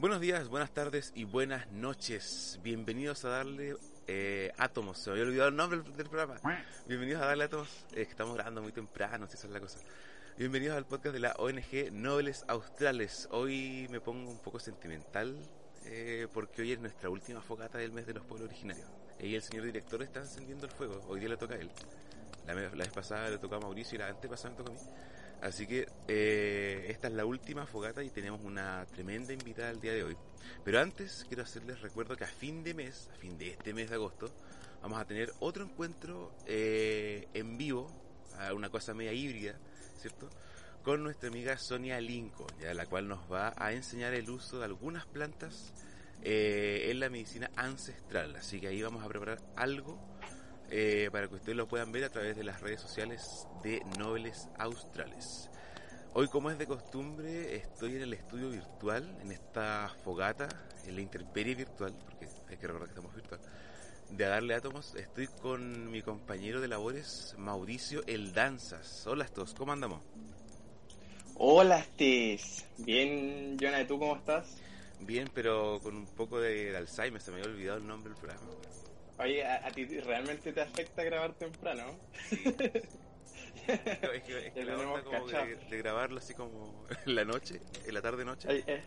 Buenos días, buenas tardes y buenas noches. Bienvenidos a darle eh, átomos. Se me había olvidado el nombre del, programa. Bienvenidos a darle átomos. Estamos grabando muy temprano, si esa es la cosa. Bienvenidos al podcast de la ONG Nobles Australes. Hoy me pongo un poco sentimental eh, porque hoy es nuestra última fogata del mes de los pueblos originarios. Y el señor director está encendiendo el fuego. Hoy día le toca a él. La, la vez pasada le tocó a Mauricio y la antepasada me tocó a mí. Así que eh, esta es la última fogata y tenemos una tremenda invitada el día de hoy. Pero antes quiero hacerles recuerdo que a fin de mes, a fin de este mes de agosto, vamos a tener otro encuentro eh, en vivo, una cosa media híbrida, ¿cierto? Con nuestra amiga Sonia Lincoln, ya la cual nos va a enseñar el uso de algunas plantas eh, en la medicina ancestral. Así que ahí vamos a preparar algo eh, para que ustedes lo puedan ver a través de las redes sociales de Nobles Australes. Hoy, como es de costumbre, estoy en el estudio virtual, en esta fogata, en la intemperie virtual, porque hay que recordar que estamos virtual, de darle átomos. Estoy con mi compañero de labores, Mauricio El Danzas. Hola, todos, ¿cómo andamos? Hola, Stis. Bien, Jonah, ¿tú cómo estás? Bien, pero con un poco de, de Alzheimer, se me había olvidado el nombre del programa. Oye, ¿a, a ti realmente te afecta grabar temprano? Es que, es que la onda como de, de, grabarlo así como en la noche, en la tarde-noche. Eh,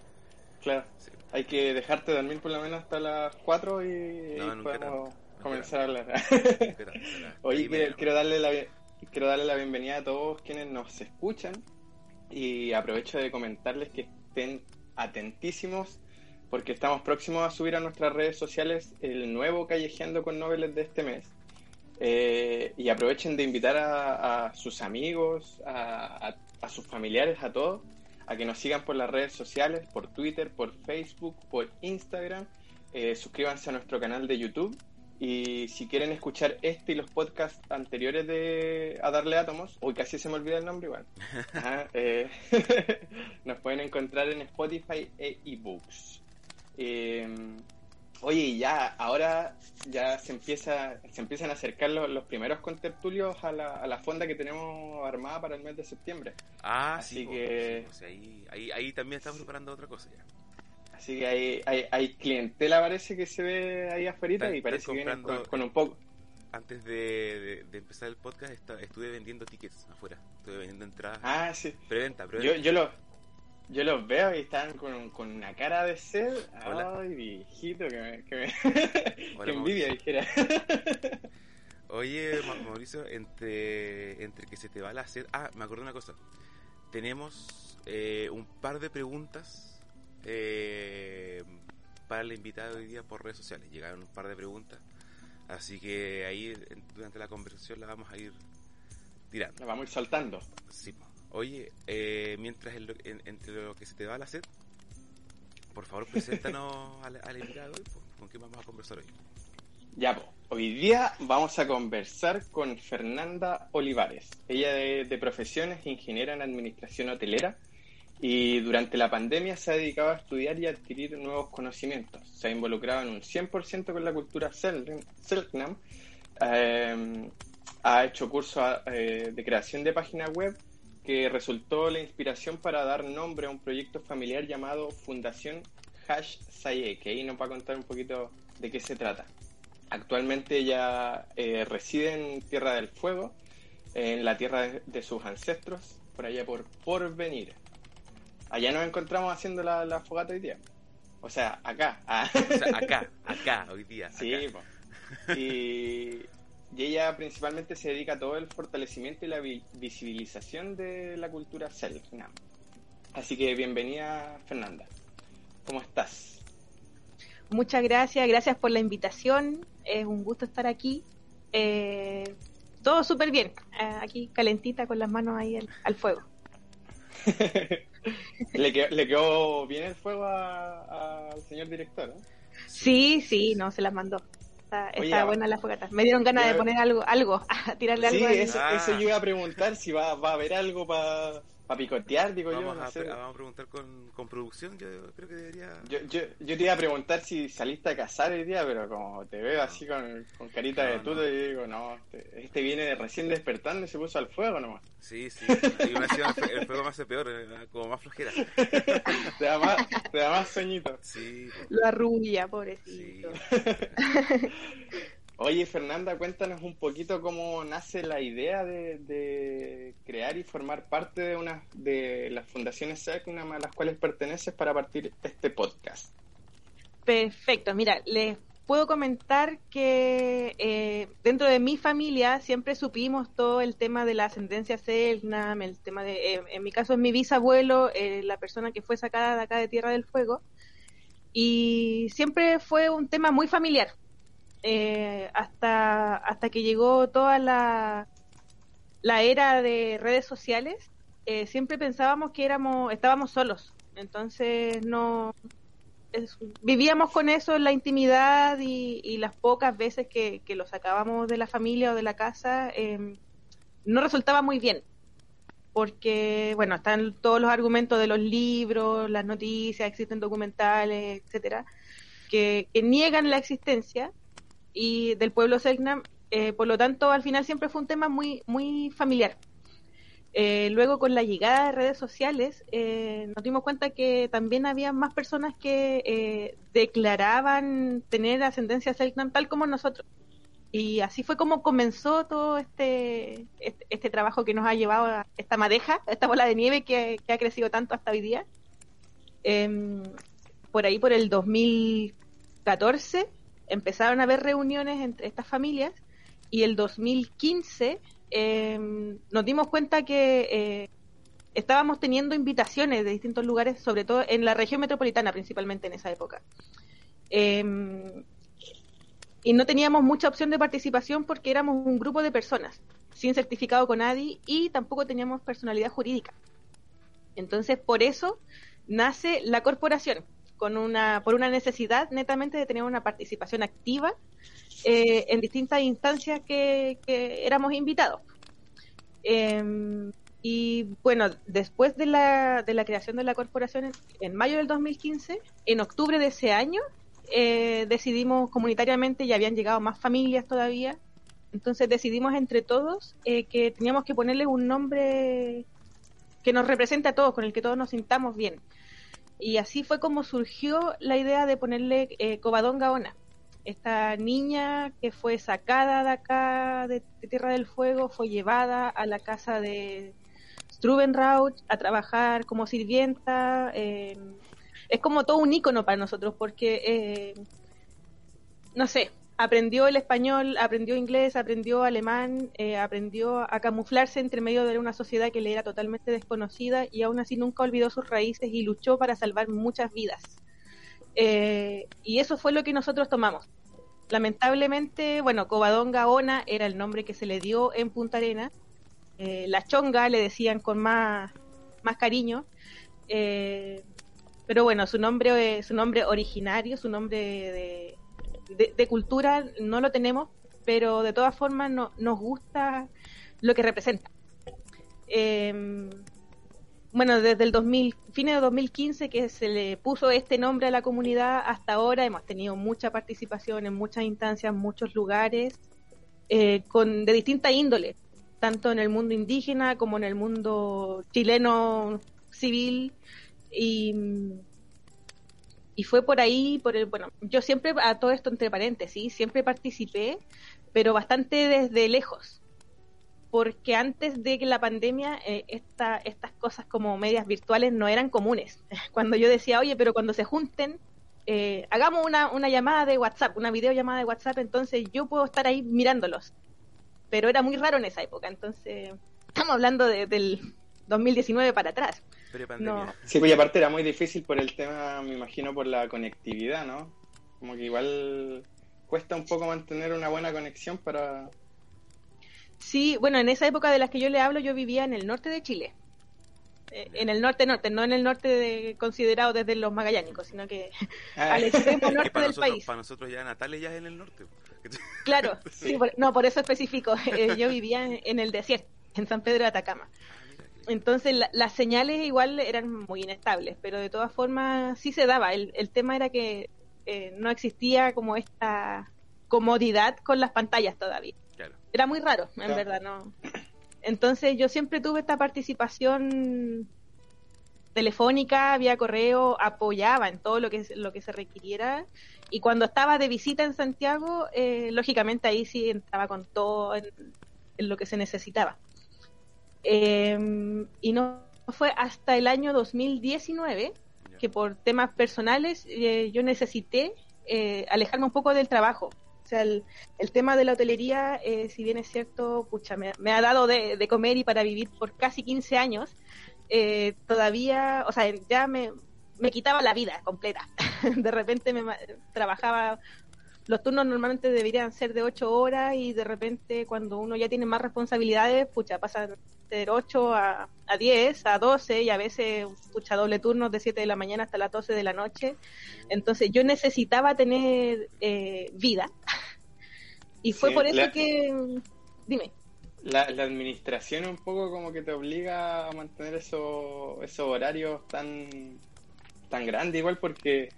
claro, sí. hay que dejarte dormir por lo menos hasta las 4 y, no, y podemos tanto, comenzar a hablar. Oye, quiero, quiero, darle la, quiero darle la bienvenida a todos quienes nos escuchan y aprovecho de comentarles que estén atentísimos porque estamos próximos a subir a nuestras redes sociales el nuevo Callejeando con Noveles de este mes. Eh, y aprovechen de invitar a, a sus amigos, a, a, a, sus familiares, a todos, a que nos sigan por las redes sociales, por Twitter, por Facebook, por Instagram. Eh, suscríbanse a nuestro canal de YouTube. Y si quieren escuchar este y los podcasts anteriores de A Darle Átomos, hoy casi se me olvida el nombre igual, Ajá, eh, nos pueden encontrar en Spotify e ebooks. Eh, oye, ya, ahora ya se empieza, se empiezan a acercar los, los primeros contertulios a la, a la, fonda que tenemos armada para el mes de septiembre. Ah, Así sí, que... sí, ahí, ahí, ahí, también estamos preparando otra cosa ya. Así que hay, hay, hay clientela parece que se ve ahí afuera y parece que viene con, con, un poco. Antes de, de, de empezar el podcast está, estuve vendiendo tickets afuera, estuve vendiendo entradas. Ah, sí. Preventa, preventa. Yo, yo lo, yo los veo y están con, con una cara de sed. Hola. Ay, viejito, que me, que me Hola, que envidia, dijera. Oye, Mauricio, entre, entre que se te va la sed. Ah, me acordé una cosa. Tenemos eh, un par de preguntas eh, para la invitada de hoy día por redes sociales. Llegaron un par de preguntas. Así que ahí durante la conversación la vamos a ir tirando. La vamos a ir soltando. Sí, Oye, eh, mientras el, en, entre lo que se te va la sed, por favor, preséntanos a la, a la invitada de hoy. ¿Con quién vamos a conversar hoy? Ya, hoy día vamos a conversar con Fernanda Olivares. Ella de, de profesión es ingeniera en administración hotelera y durante la pandemia se ha dedicado a estudiar y adquirir nuevos conocimientos. Se ha involucrado en un 100% con la cultura Selknam. Eh, ha hecho cursos eh, de creación de páginas web que resultó la inspiración para dar nombre a un proyecto familiar llamado Fundación Hash Saye, que ahí nos va a contar un poquito de qué se trata. Actualmente ella eh, reside en Tierra del Fuego, en la tierra de, de, sus ancestros, por allá por Porvenir. Allá nos encontramos haciendo la, la fogata hoy día. O sea, acá. Ah. O sea, acá, acá, hoy día. Acá. Sí, pues. Y, y ella principalmente se dedica a todo el fortalecimiento y la vi visibilización de la cultura Selknam. Así que bienvenida, Fernanda. ¿Cómo estás? muchas gracias, gracias por la invitación, es un gusto estar aquí. Eh, todo súper bien, eh, aquí calentita con las manos ahí al, fuego. ¿Le, quedó, bien el fuego al señor director? ¿eh? Sí, sí, no, se las mandó. Está, buena la fogata. Me dieron ganas de poner algo, algo, a tirarle algo. Sí, eso, eso, yo iba a preguntar si va, va a haber algo para para picotear, digo vamos yo. A, Vamos a preguntar con, con, producción, yo creo que debería. Yo, yo, yo, te iba a preguntar si saliste a cazar el día, pero como te veo así con, con carita de tuto, yo digo, no, este, este, viene recién despertando y se puso al fuego nomás. Sí, sí, y me el, fuego me hace peor, eh, como más flojera. te, da más, te da más sueñito. Sí. Lo arrulla, pobrecito. Sí. Oye, Fernanda, cuéntanos un poquito cómo nace la idea de, crear y formar parte de una de las fundaciones SECNAM a las cuales perteneces para partir este podcast. Perfecto, mira, les puedo comentar que eh, dentro de mi familia siempre supimos todo el tema de la ascendencia Selknam, el tema de, eh, en mi caso es mi bisabuelo, eh, la persona que fue sacada de acá de Tierra del Fuego, y siempre fue un tema muy familiar eh, hasta, hasta que llegó toda la, la era de redes sociales, eh, siempre pensábamos que éramos, estábamos solos. Entonces no vivíamos con eso en la intimidad y, las pocas veces que, lo sacábamos de la familia o de la casa em, no resultaba muy bien. Porque, bueno, están todos los argumentos de los libros, las noticias, existen documentales, etcétera, que, que niegan la existencia y del pueblo Selknam. Eh, por lo tanto, al final siempre fue un tema muy, muy familiar. Eh, luego, con la llegada de redes sociales, eh, nos dimos cuenta que también había más personas que declaraban tener ascendencia Selknam tal como nosotros. Y así fue como comenzó todo este, este, este, trabajo que nos ha llevado a esta madeja, esta bola de nieve que, que ha crecido tanto hasta hoy día. Em, por ahí, por el 2014, empezaron a haber reuniones entre estas familias y el 2015 em, nos dimos cuenta que eh, estábamos teniendo invitaciones de distintos lugares, sobre todo en la región metropolitana principalmente en esa época. Em, y no teníamos mucha opción de participación porque éramos un grupo de personas sin certificado con ADI y tampoco teníamos personalidad jurídica. Entonces, por eso nace la corporación, con una, por una necesidad netamente de tener una participación activa eh, en distintas instancias que, éramos invitados. Em, y bueno, después de la, de la creación de la corporación en, mayo del 2015, en octubre de ese año, eh, decidimos comunitariamente, ya habían llegado más familias todavía, entonces decidimos entre todos eh, que teníamos que ponerle un nombre que nos represente a todos, con el que todos nos sintamos bien. Y así fue como surgió la idea de ponerle eh, Cobadón Gaona. Esta niña que fue sacada de acá, de, Tierra del Fuego, fue llevada a la casa de Strubenraut a trabajar como sirvienta. Eh, es como todo un icono para nosotros porque, eh, no sé, aprendió el español, aprendió inglés, aprendió alemán, eh, aprendió a camuflarse entre medio de una sociedad que le era totalmente desconocida y aún así nunca olvidó sus raíces y luchó para salvar muchas vidas. Eh, y eso fue lo que nosotros tomamos. Lamentablemente, bueno, Cobadón Gaona era el nombre que se le dio en Punta Arena. Eh, la chonga le decían con más, más cariño. pero bueno, su nombre, su nombre originario, su nombre de, de, cultura no lo tenemos, pero de todas formas no, nos gusta lo que representa. Em, bueno, desde el 2000, fines de 2015 que se le puso este nombre a la comunidad, hasta ahora hemos tenido mucha participación en muchas instancias, muchos lugares, eh, con, de distinta índole, tanto en el mundo indígena como en el mundo chileno civil. Y y fue por ahí, por el, bueno, yo siempre, a todo esto entre paréntesis, siempre participé, pero bastante desde lejos, porque antes de que la pandemia eh, esta, estas cosas como medias virtuales no eran comunes. Cuando yo decía, oye, pero cuando se junten, eh, hagamos una, una llamada de WhatsApp, una videollamada de WhatsApp, entonces yo puedo estar ahí mirándolos. Pero era muy raro en esa época, entonces estamos hablando del 2019 para atrás. No. Sí, pues aparte era muy difícil por el tema, me imagino, por la conectividad, ¿no? Como que igual cuesta un poco mantener una buena conexión para... Sí, bueno, en esa época de las que yo le hablo, yo vivía en el norte de Chile. Eh, en el norte-norte, no en el norte de, considerado desde los magallánicos, sino que ah. al extremo norte del país. Para nosotros ya Natalia ya es en el norte. Claro, sí. no, por eso específico. Eh, yo vivía en, el desierto, en San Pedro de Atacama. Entonces las señales igual eran muy inestables, pero de todas formas sí se daba. El, el tema era que eh, no existía como esta comodidad con las pantallas todavía. Era muy raro, en verdad, no. Entonces yo siempre tuve esta participación telefónica, vía correo, apoyaba en todo lo que lo que se requiriera y cuando estaba de visita en Santiago, eh, lógicamente ahí sí entraba con todo en, lo que se necesitaba. Em, y no fue hasta el año 2019 que por temas personales eh, yo necesité eh, alejarme un poco del trabajo. O sea, el, tema de la hotelería, eh, si bien es cierto, pucha, me, ha dado de, comer y para vivir por casi 15 años, todavía, o sea, ya me, me quitaba la vida completa. de repente me trabajaba los turnos normalmente deberían ser de 8 horas y de repente cuando uno ya tiene más responsabilidades, pucha, pasan de 8 a, a 10, a 12 y a veces, pucha, doble turnos de 7 de la mañana hasta las 12 de la noche. Entonces yo necesitaba tener eh, vida. y fue por eso que... Dime. La, la, administración un poco como que te obliga a mantener esos, esos horarios tan, tan grandes igual porque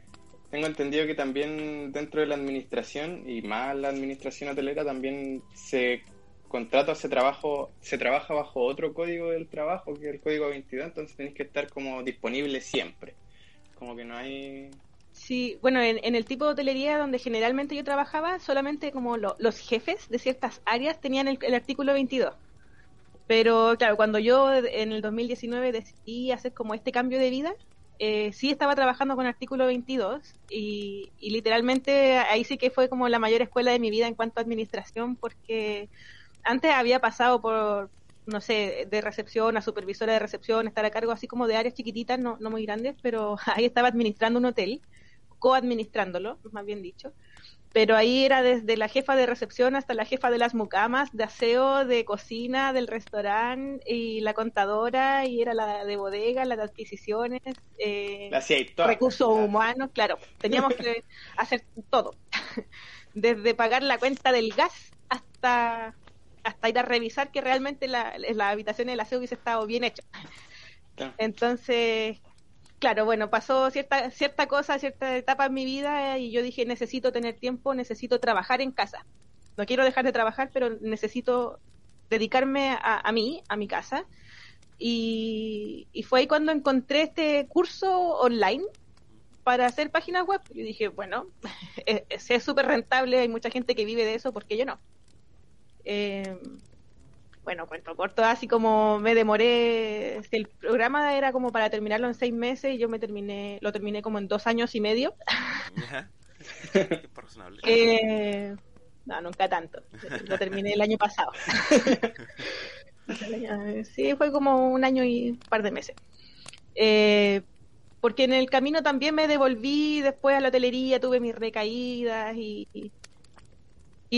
tengo entendido que también dentro de la administración y más la administración hotelera también se contrata, se, trabajo, se trabaja bajo otro código del trabajo que es el código 22, entonces tenéis que estar como disponible siempre. Como que no hay... Sí, bueno, en, el tipo de hotelería donde generalmente yo trabajaba, solamente como los jefes de ciertas áreas tenían el, el artículo 22. Pero claro, cuando yo en el 2019 decidí hacer como este cambio de vida, eh, sí estaba trabajando con artículo 22 y, literalmente ahí sí que fue como la mayor escuela de mi vida en cuanto a administración porque antes había pasado por, no sé, de recepción a supervisora de recepción, estar a cargo así como de áreas chiquititas, no, no muy grandes, pero ahí estaba administrando un hotel, coadministrándolo, más bien dicho pero ahí era desde la jefa de recepción hasta la jefa de las mucamas, de aseo, de cocina, del restaurante y la contadora y era la de bodega, la de adquisiciones, eh, recursos humanos, claro, teníamos que hacer todo, desde pagar la cuenta del gas hasta hasta ir a revisar que realmente la, la habitación del aseo hubiese estado bien hecho. Entonces, claro, bueno, pasó cierta, cierta cosa, cierta etapa en mi vida y yo dije, necesito tener tiempo, necesito trabajar en casa. No quiero dejar de trabajar, pero necesito dedicarme a, mí, a mi casa. Y, fue ahí cuando encontré este curso online para hacer páginas web. Yo dije, bueno, es súper rentable, hay mucha gente que vive de eso, ¿por qué yo no? Eh, bueno, cuento corto, así como me demoré, el programa era como para terminarlo en seis meses y yo me terminé, lo terminé como en dos años y medio. eh, no, nunca tanto, lo terminé el año pasado. sí, fue como un año y un par de meses. Eh, porque en el camino también me devolví después a la hotelería, tuve mis recaídas y, y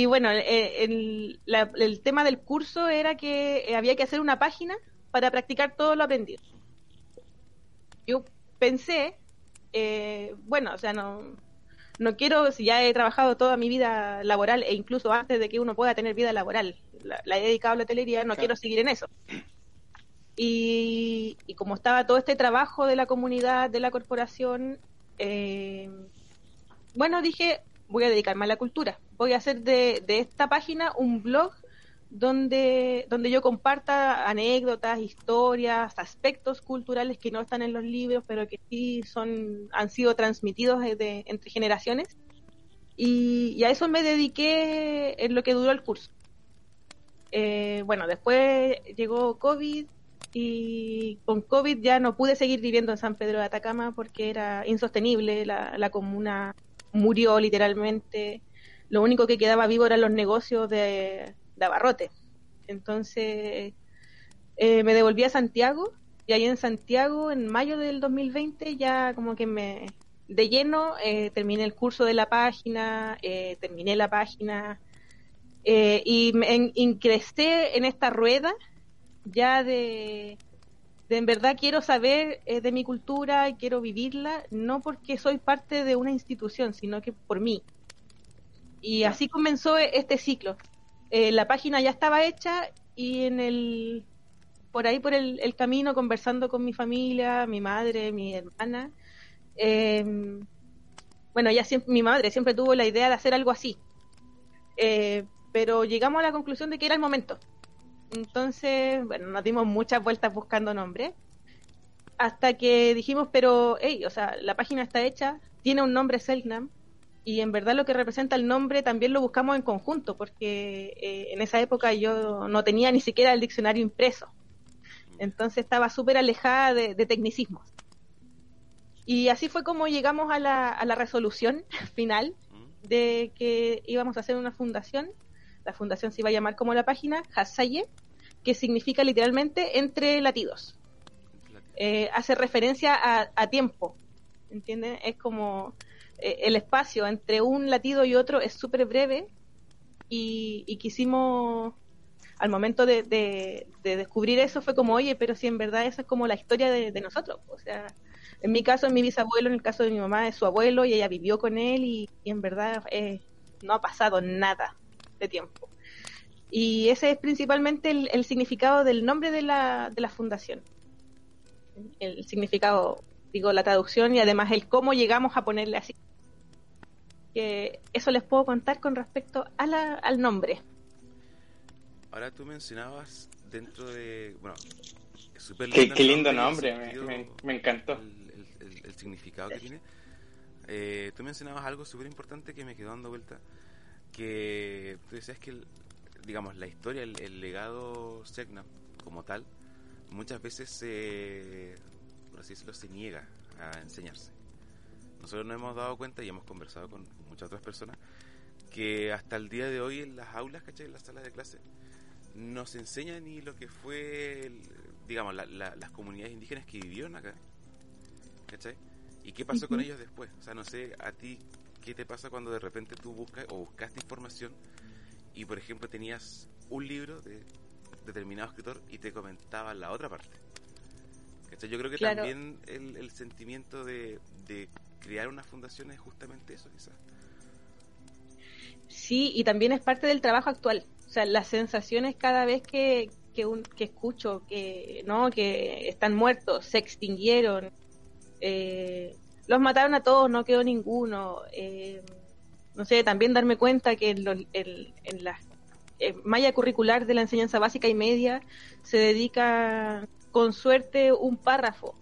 bueno, eh, el, el, tema del curso era que eh, había que hacer una página para practicar todo lo aprendido. Yo pensé, eh, bueno, o sea, no, no quiero, si ya he trabajado toda mi vida laboral e incluso antes de que uno pueda tener vida laboral, la, he dedicado a la hotelería, no quiero seguir en eso. Y, y, como estaba todo este trabajo de la comunidad, de la corporación, bueno, dije, voy a dedicarme a la cultura. Voy a hacer de, esta página un blog donde, donde yo comparta anécdotas, historias, aspectos culturales que no están en los libros, pero que sí son, han sido transmitidos entre generaciones. Y, a eso me dediqué en lo que duró el curso. Eh, bueno, después llegó COVID y con COVID ya no pude seguir viviendo en San Pedro de Atacama porque era insostenible la, la comuna murió literalmente. Lo único que quedaba vivo eran los negocios de, abarrote. Entonces eh, me devolví a Santiago y ahí en Santiago, en mayo del 2020, ya como que me, de lleno, eh, terminé el curso de la página, eh, terminé la página y me ingresé en esta rueda ya de, de en verdad quiero saber de mi cultura y quiero vivirla, no porque soy parte de una institución, sino que por mí. Y así comenzó este ciclo. la página ya estaba hecha y en el por ahí por el, el camino conversando con mi familia, mi madre, mi hermana, eh, bueno, ya siempre, mi madre siempre tuvo la idea de hacer algo así, eh, pero llegamos a la conclusión de que era el momento. Entonces, bueno, nos dimos muchas vueltas buscando nombre, hasta que dijimos, pero, hey, o sea, la página está hecha, tiene un nombre Selknam, y en verdad lo que representa el nombre también lo buscamos en conjunto, porque eh, en esa época yo no tenía ni siquiera el diccionario impreso. Entonces estaba súper alejada de, de tecnicismos. Y así fue como llegamos a la, a la resolución final de que íbamos a hacer una fundación. La fundación se iba a llamar como la página, Hasaye, que significa literalmente entre latidos. Eh, hace referencia a, a tiempo, ¿entienden? Es como eh, el espacio entre un latido y otro es súper breve y, y, quisimos, al momento de, de, descubrir eso, fue como, oye, pero si en verdad esa es como la historia de, nosotros, o sea, en mi caso, es mi bisabuelo, en el caso de mi mamá, es su abuelo y ella vivió con él y, en verdad eh, no ha pasado nada de tiempo. Y ese es principalmente el, significado del nombre de la, de la fundación. El significado, digo, la traducción y además el cómo llegamos a ponerle así. Que eso les puedo contar con respecto a la, al nombre. Ahora tú mencionabas dentro de, bueno, qué, lindo nombre, me, encantó significado que tiene. Eh, tú mencionabas algo súper importante que me quedó dando vuelta, que tú decías que, digamos, la historia, el, legado Segna como tal, muchas veces se, por así decirlo, se niega a enseñarse. Nosotros nos hemos dado cuenta y hemos conversado con muchas otras personas que hasta el día de hoy en las aulas, ¿cachai? En las salas de clase, no se enseña ni lo que fue, digamos, las comunidades indígenas que vivieron acá, ¿cachai? ¿Y qué pasó con ellos después? O sea, no sé, a ti, ¿qué te pasa cuando de repente tú buscas o buscaste información y, por ejemplo, tenías un libro de determinado escritor y te comentaba la otra parte? Yo creo que también el, sentimiento de, crear una fundación es justamente eso, quizás. Sí, y también es parte del trabajo actual. O sea, las sensaciones cada vez que, que, un, que escucho que no que están muertos, se extinguieron, eh, los mataron a todos, no quedó ninguno. Eh, no sé, también darme cuenta que en, la eh, malla curricular de la enseñanza básica y media se dedica con suerte un párrafo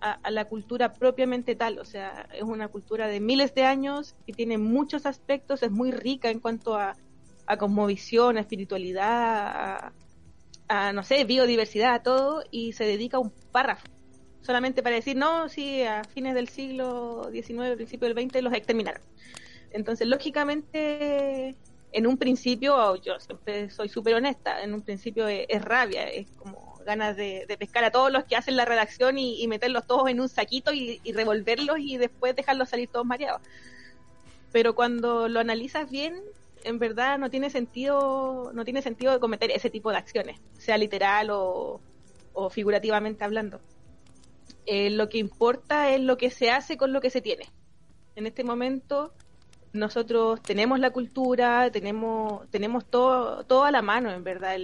a, la cultura propiamente tal, o sea, es una cultura de miles de años que tiene muchos aspectos, es muy rica en cuanto a, a cosmovisión, a espiritualidad, a, no sé, biodiversidad, a todo, y se dedica un párrafo solamente para decir, no, sí, a fines del siglo XIX, principio del XX los exterminaron. Entonces, lógicamente, en un principio, yo siempre soy súper honesta, en un principio es, rabia, es como ganas de, pescar a todos los que hacen la redacción y, meterlos todos en un saquito y, revolverlos y después dejarlos salir todos mareados. Pero cuando lo analizas bien, en verdad no tiene sentido, no tiene sentido cometer ese tipo de acciones, sea literal o figurativamente hablando. Eh, lo que importa es lo que se hace con lo que se tiene. En este momento nosotros tenemos la cultura, tenemos, tenemos todo, todo a la mano, en verdad.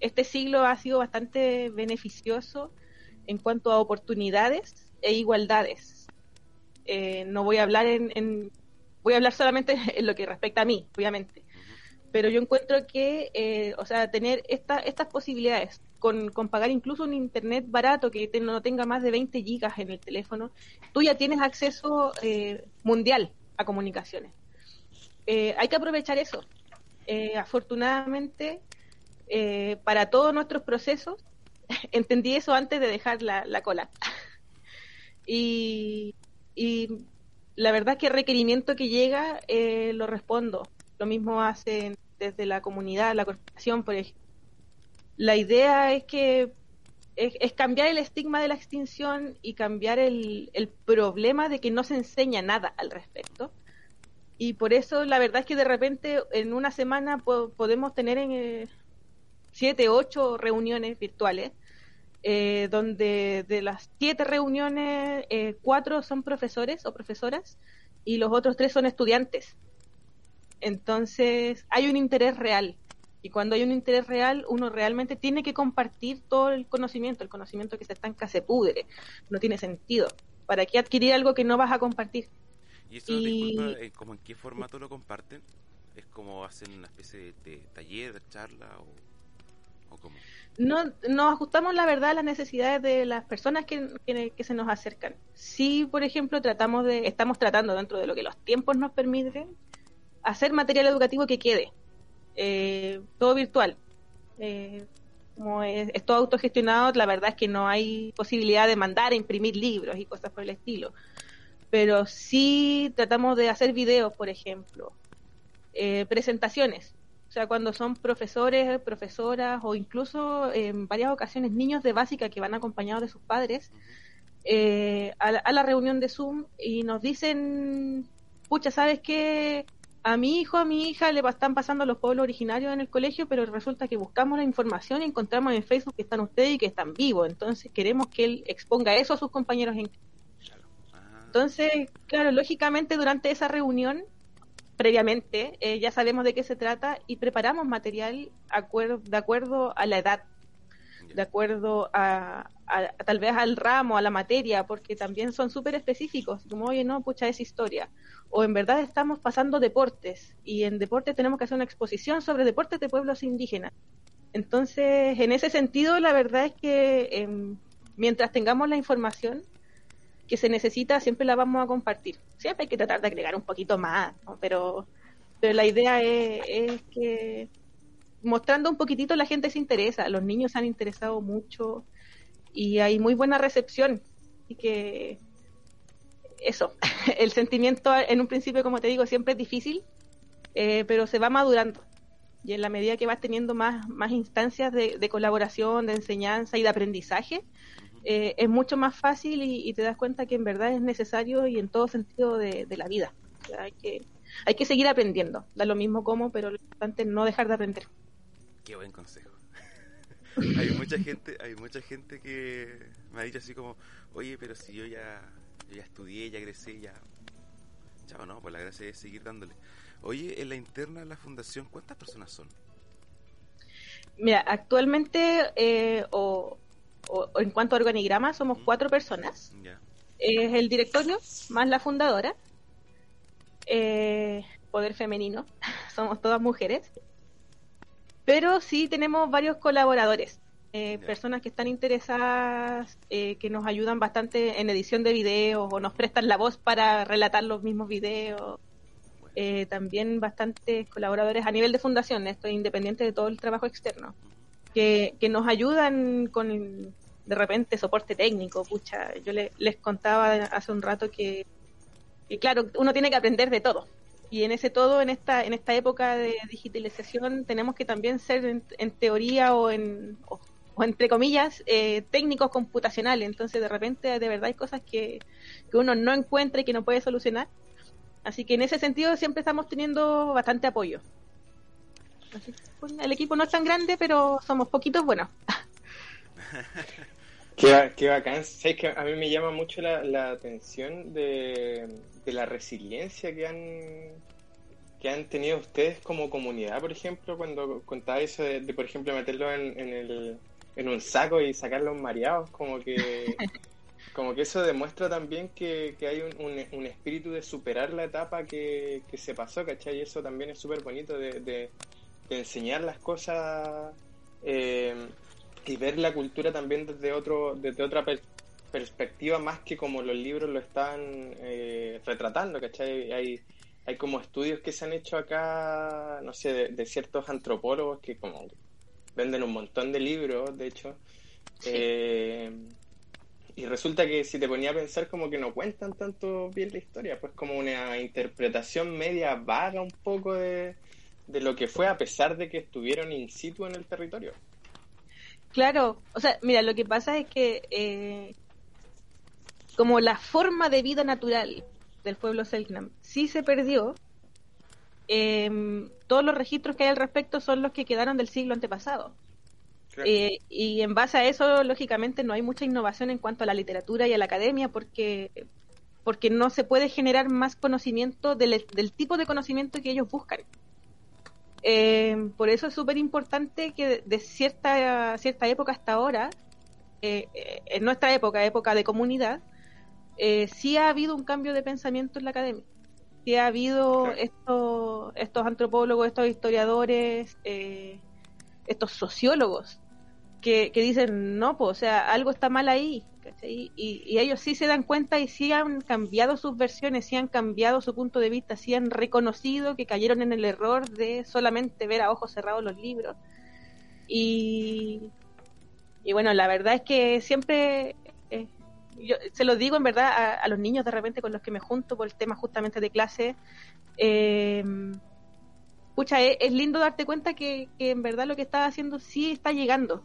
Este siglo ha sido bastante beneficioso en cuanto a oportunidades e igualdades. Eh, no voy a hablar en, voy a hablar solamente en lo que respecta a mí, obviamente. Pero yo encuentro que, eh, o sea, tener esta, estas posibilidades con, pagar incluso un internet barato que no tenga más de 20 gigas en el teléfono, tú ya tienes acceso eh, mundial a comunicaciones. Eh, hay que aprovechar eso. Eh, para todos nuestros procesos, entendí eso antes de dejar la, cola. y, y, la verdad es que el requerimiento que llega lo respondo. Lo mismo hacen desde la comunidad, la corporación, por ejemplo la idea es que es, cambiar el estigma de la extinción y cambiar el, el, problema de que no se enseña nada al respecto. Y por eso la verdad es que de repente en una semana podemos tener en, eh, siete, ocho reuniones virtuales, eh, donde de las siete reuniones, eh, cuatro son profesores o profesoras y los otros tres son estudiantes. Entonces hay un interés real y cuando hay un interés real, uno realmente tiene que compartir todo el conocimiento. El conocimiento que se estanca se pudre. No tiene sentido. ¿Para qué adquirir algo que no vas a compartir? ¿Y eso, Disculpa, eh, ¿como en qué formato lo comparten? ¿Es como hacen una especie de, taller, de charla o, cómo? No, nos ajustamos la verdad a las necesidades de las personas que, que, se nos acercan. Sí, por ejemplo, tratamos de, estamos tratando dentro de lo que los tiempos nos permiten, hacer material educativo que quede, eh, todo virtual. Eh, como es, todo autogestionado, la verdad es que no hay posibilidad de mandar a imprimir libros y cosas por el estilo. Pero sí tratamos de hacer videos, por ejemplo, eh, presentaciones. O sea, cuando son profesores, profesoras o incluso en varias ocasiones niños de básica que van acompañados de sus padres a, a, la reunión de Zoom y nos dicen, pucha, ¿sabes qué? a mi hijo, a mi hija le están pasando los pueblos originarios en el colegio, pero resulta que buscamos la información y encontramos en Facebook que están ustedes y que están vivos. Entonces queremos que él exponga eso a sus compañeros en Entonces, claro, lógicamente durante esa reunión, previamente, eh, ya sabemos de qué se trata y preparamos material de acuerdo a la edad, de acuerdo a, tal vez al ramo, a la materia, porque también son súper específicos, como, oye, no, pucha, es historia o en verdad estamos pasando deportes y en deporte tenemos que hacer una exposición sobre deportes de pueblos indígenas. Entonces, en ese sentido, la verdad es que em, mientras tengamos la información que se necesita, siempre la vamos a compartir. Siempre hay que tratar de agregar un poquito más, pero, pero la idea es, es que mostrando un poquitito la gente se interesa, los niños se han interesado mucho y hay muy buena recepción y que eso, el sentimiento en un principio, como te digo, siempre es difícil, eh, pero se va madurando. Y en la medida que vas teniendo más, más instancias de, colaboración, de enseñanza y de aprendizaje, eh, es mucho más fácil y, te das cuenta que en verdad es necesario y en todo sentido de, la vida. hay, que, hay que seguir aprendiendo. Da lo mismo como, pero lo importante es no dejar de aprender. Qué buen consejo. hay mucha gente, hay mucha gente que me ha dicho así como, oye, pero si yo ya ya estudié, ya crecí, ya... Chao, no, pues la gracia es seguir dándole. Oye, en la interna de la fundación, ¿cuántas personas son? Mira, actualmente, eh, o, en cuanto a organigrama, somos cuatro personas. Es el directorio, más la fundadora. Eh, poder femenino, somos todas mujeres. Pero sí tenemos varios colaboradores. Eh, personas que están interesadas, eh, que nos ayudan bastante en edición de videos o nos prestan la voz para relatar los mismos videos. Eh, también bastantes colaboradores a nivel de fundación, esto independiente de todo el trabajo externo, que, que nos ayudan con de repente soporte técnico. Pucha, yo les contaba hace un rato que, claro, uno tiene que aprender de todo y en ese todo en esta en esta época de digitalización tenemos que también ser en, teoría o en o entre comillas, eh, técnicos computacionales. Entonces, de repente, de verdad hay cosas que, que uno no encuentra y que no puede solucionar. Así que en ese sentido siempre estamos teniendo bastante apoyo. Pues, el equipo no es tan grande, pero somos poquitos buenos. qué, qué bacán. que a mí me llama mucho la, atención de, la resiliencia que han que han tenido ustedes como comunidad, por ejemplo, cuando contaba eso de, por ejemplo, meterlo en, en, el, en un saco y sacarlos mareados, como que como que eso demuestra también que, hay un, espíritu de superar la etapa que, se pasó, ¿cachai? Y eso también es súper bonito de, enseñar las cosas eh, y ver la cultura también desde otro desde otra perspectiva más que como los libros lo están eh, retratando, ¿cachai? Hay, hay como estudios que se han hecho acá, no sé, de, de ciertos antropólogos que como venden un montón de libros, de hecho. Eh, y resulta que si te ponía a pensar como que no cuentan tanto bien la historia, pues como una interpretación media vaga un poco de, lo que fue a pesar de que estuvieron in situ en el territorio. Claro, o sea, mira, lo que pasa es que eh, como la forma de vida natural del pueblo Selknam sí se perdió, eh, todos los registros que hay al respecto son los que quedaron del siglo antepasado. Eh, y en base a eso, lógicamente, no hay mucha innovación en cuanto a la literatura y a la academia porque, porque no se puede generar más conocimiento del, tipo de conocimiento que ellos buscan. Eh, por eso es súper importante que de cierta, cierta época hasta ahora, eh, en nuestra época, época de comunidad, sí ha habido un cambio de pensamiento en la academia. Sí ha habido estos, estos antropólogos, estos historiadores, estos sociólogos que, dicen, no, pues, o sea, algo está mal ahí. Y, ellos sí se dan cuenta y sí han cambiado sus versiones, sí han cambiado su punto de vista, sí han reconocido que cayeron en el error de solamente ver a ojos cerrados los libros. Y, y bueno, la verdad es que siempre, eh, yo se lo digo en verdad a, los niños de repente con los que me junto por el tema justamente de clase. Eh, pucha, es, es, lindo darte cuenta que, que en verdad lo que estás haciendo sí está llegando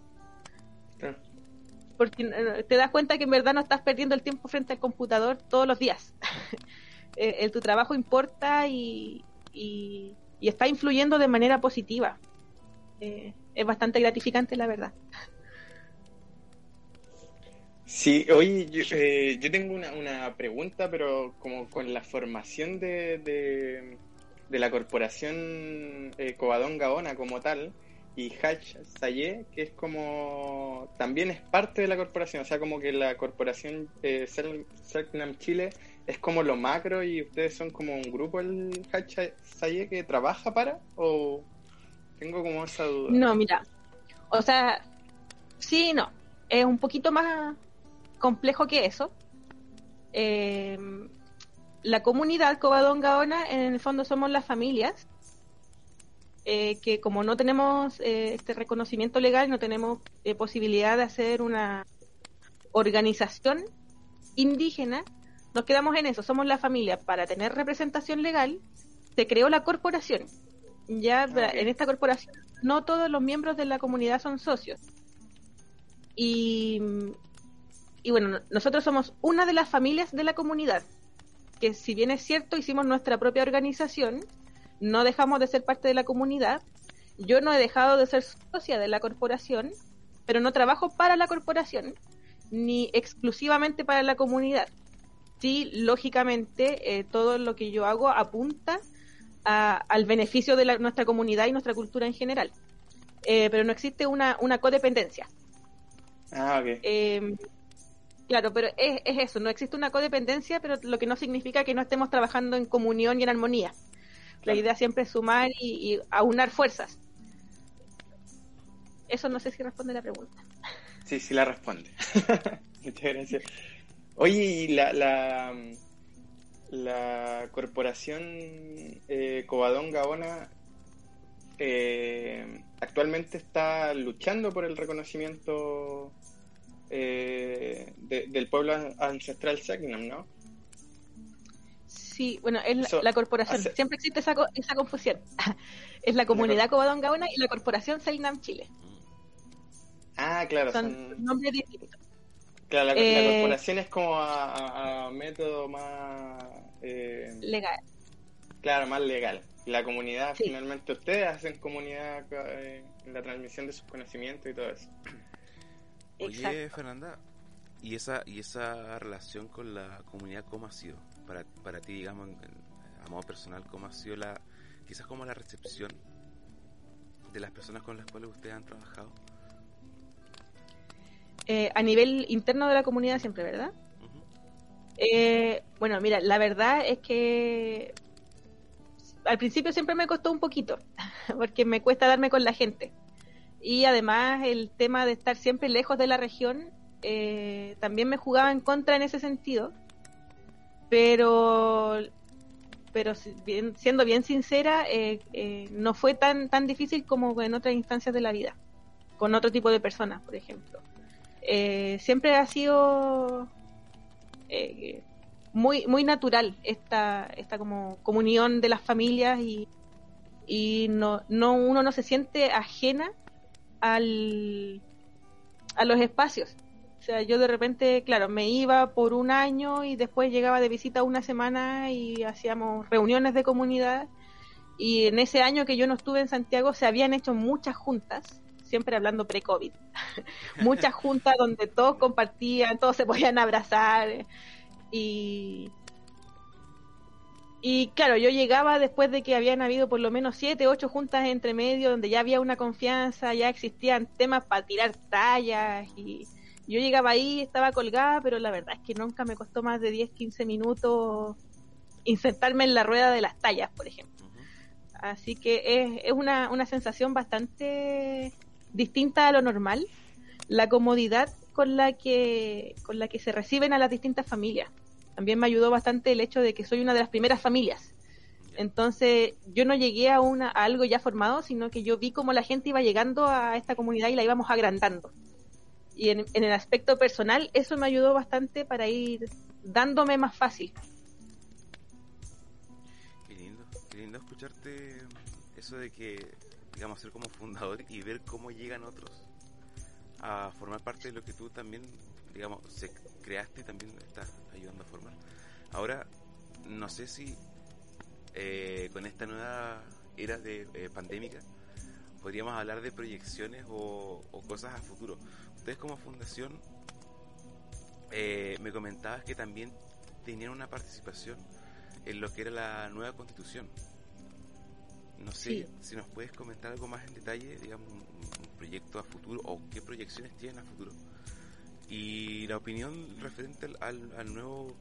porque eh, te das cuenta que en verdad no estás perdiendo el tiempo frente al computador todos los días. Eh, tu trabajo importa y, está influyendo de manera positiva. Eh, es bastante gratificante, la verdad. Sí, oye, yo, tengo una, pregunta, pero como con la formación de, de, de la corporación Covadón Gaona como tal, y Hatch Saye, que es como también es parte de la corporación, o sea, como que la corporación eh, Chile es como lo macro y ustedes son como un grupo el Hatch Saye que trabaja para o tengo como esa duda. No, mira. O sea, sí, no. Es un poquito más complejo que eso. Eh, la comunidad Cobadón Gaona, en el fondo somos las familias eh, que como no tenemos eh, este reconocimiento legal, no tenemos eh, posibilidad de hacer una organización indígena, nos quedamos en eso, somos la familia. Para tener representación legal, se creó la corporación. Ya ah, en esta corporación no todos los miembros de la comunidad son socios. Y, y bueno, nosotros somos una de las familias de la comunidad, que si bien es cierto, hicimos nuestra propia organización, no dejamos de ser parte de la comunidad. Yo no he dejado de ser socia de la corporación, pero no trabajo para la corporación ni exclusivamente para la comunidad. Sí, lógicamente, eh, todo lo que yo hago apunta al beneficio de nuestra comunidad y nuestra cultura en general. Eh, pero no existe una, una codependencia. Ah, ok. Em, claro, pero es, es, eso, no existe una codependencia, pero lo que no significa que no estemos trabajando en comunión y en armonía. La idea siempre es sumar y, aunar fuerzas. Eso no sé si responde la pregunta. Sí, sí la responde. Muchas gracias. Oye, y la, la, la corporación eh, Cobadón Gaona eh, actualmente está luchando por el reconocimiento eh, del pueblo ancestral Segnam, ¿no? Sí, bueno, es la, corporación. Siempre existe esa, esa confusión. es la comunidad Cobadón Gaona y la corporación Selnam Chile. Ah, claro. Son, nombres distintos. Claro, la, eh, corporación es como a, método más... Eh, legal. Claro, más legal. La comunidad, finalmente ustedes hacen comunidad eh, en la transmisión de sus conocimientos y todo eso. Oye, Fernanda, ¿y esa, ¿y esa relación con la comunidad cómo ha sido? Para, para ti, digamos, a modo personal, cómo ha sido la, quizás como la recepción de las personas con las cuales ustedes han trabajado? Eh, a nivel interno de la comunidad siempre, ¿verdad? Eh, bueno, mira, la verdad es que al principio siempre me costó un poquito, porque me cuesta darme con la gente. Y además el tema de estar siempre lejos de la región eh, también me jugaba en contra en ese sentido, pero pero siendo bien sincera, eh, eh, no fue tan tan difícil como en otras instancias de la vida, con otro tipo de personas, por ejemplo. Eh, siempre ha sido muy muy natural esta esta como comunión de las familias y, y no, no uno no se siente ajena al a los espacios. O sea, yo de repente, claro, me iba por un año y después llegaba de visita una semana y hacíamos reuniones de comunidad. Y en ese año que yo no estuve en Santiago se habían hecho muchas juntas, siempre hablando pre-COVID, muchas juntas donde todos compartían, todos se podían abrazar. Y, y claro, yo llegaba después de que habían habido por lo menos siete, ocho juntas entre medio, donde ya había una confianza, ya existían temas para tirar tallas y yo llegaba ahí, estaba colgada, pero la verdad es que nunca me costó más de 10, 15 minutos insertarme en la rueda de las tallas, por ejemplo. Así que es, es una, una sensación bastante distinta a lo normal, la comodidad con la que, con la que se reciben a las distintas familias también me ayudó bastante el hecho de que soy una de las primeras familias. Entonces, yo no llegué a, una, algo ya formado, sino que yo vi cómo la gente iba llegando a esta comunidad y la íbamos agrandando. Y en, el aspecto personal, eso me ayudó bastante para ir dándome más fácil. Qué lindo, qué lindo escucharte eso de que, digamos, ser como fundador y ver cómo llegan otros a formar parte de lo que tú también, digamos, se creaste también estás ayudando a formar. Ahora, no sé si eh, con esta nueva era de eh, pandémica podríamos hablar de proyecciones o, cosas a futuro. Ustedes como fundación eh, me comentabas que también tenían una participación en lo que era la nueva constitución. No sé si nos puedes comentar algo más en detalle, digamos, un, proyecto a futuro o qué proyecciones tienen a futuro y la opinión referente al, nuevo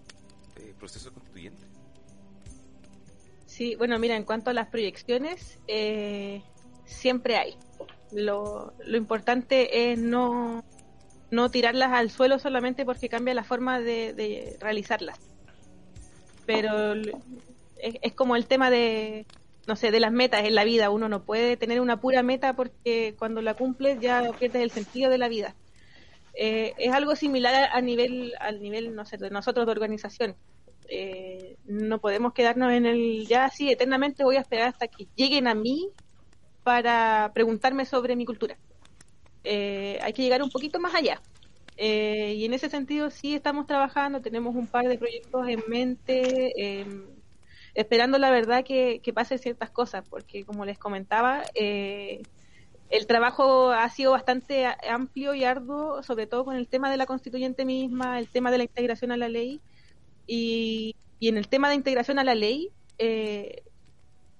eh, proceso constituyente. Sí, bueno, mira, en cuanto a las proyecciones, eh, siempre hay. Lo, lo importante es no, no tirarlas al suelo solamente porque cambia la forma de, realizarlas. Pero es, es, como el tema de, no sé, de las metas en la vida. Uno no puede tener una pura meta porque cuando la cumples ya pierdes el sentido de la vida. Eh, es algo similar a nivel, al nivel, no sé, de nosotros de organización. Eh, no podemos quedarnos en el ya así eternamente voy a esperar hasta que lleguen a mí para preguntarme sobre mi cultura. Eh, hay que llegar un poquito más allá. y en ese sentido sí estamos trabajando, tenemos un par de proyectos en mente, esperando la verdad que, que pasen ciertas cosas, porque como les comentaba, eh, el trabajo ha sido bastante amplio y arduo, sobre todo con el tema de la constituyente misma, el tema de la integración a la ley. Y, en el tema de integración a la ley, eh,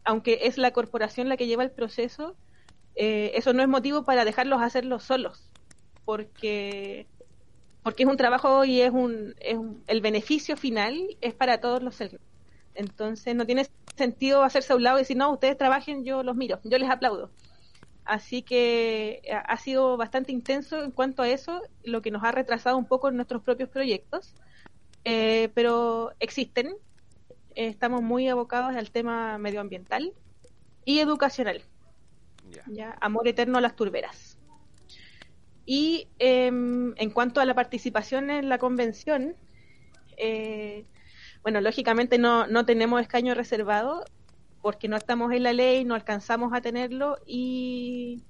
aunque es la corporación la que lleva el proceso, eh, eso no es motivo para dejarlos hacerlo solos, porque porque es un trabajo y es un, es el beneficio final es para todos los Entonces no tiene sentido hacerse a un lado y decir, no, ustedes trabajen, yo los miro, yo les aplaudo. Así que eh, ha sido bastante intenso en cuanto a eso, lo que nos ha retrasado un poco en nuestros propios proyectos, eh, pero existen. estamos muy abocados al tema medioambiental y educacional. Ya, amor eterno a las turberas. Y em, en cuanto a la participación en la convención, eh, bueno, lógicamente no, no tenemos escaño reservado, porque no estamos en la ley, no alcanzamos a tenerlo y,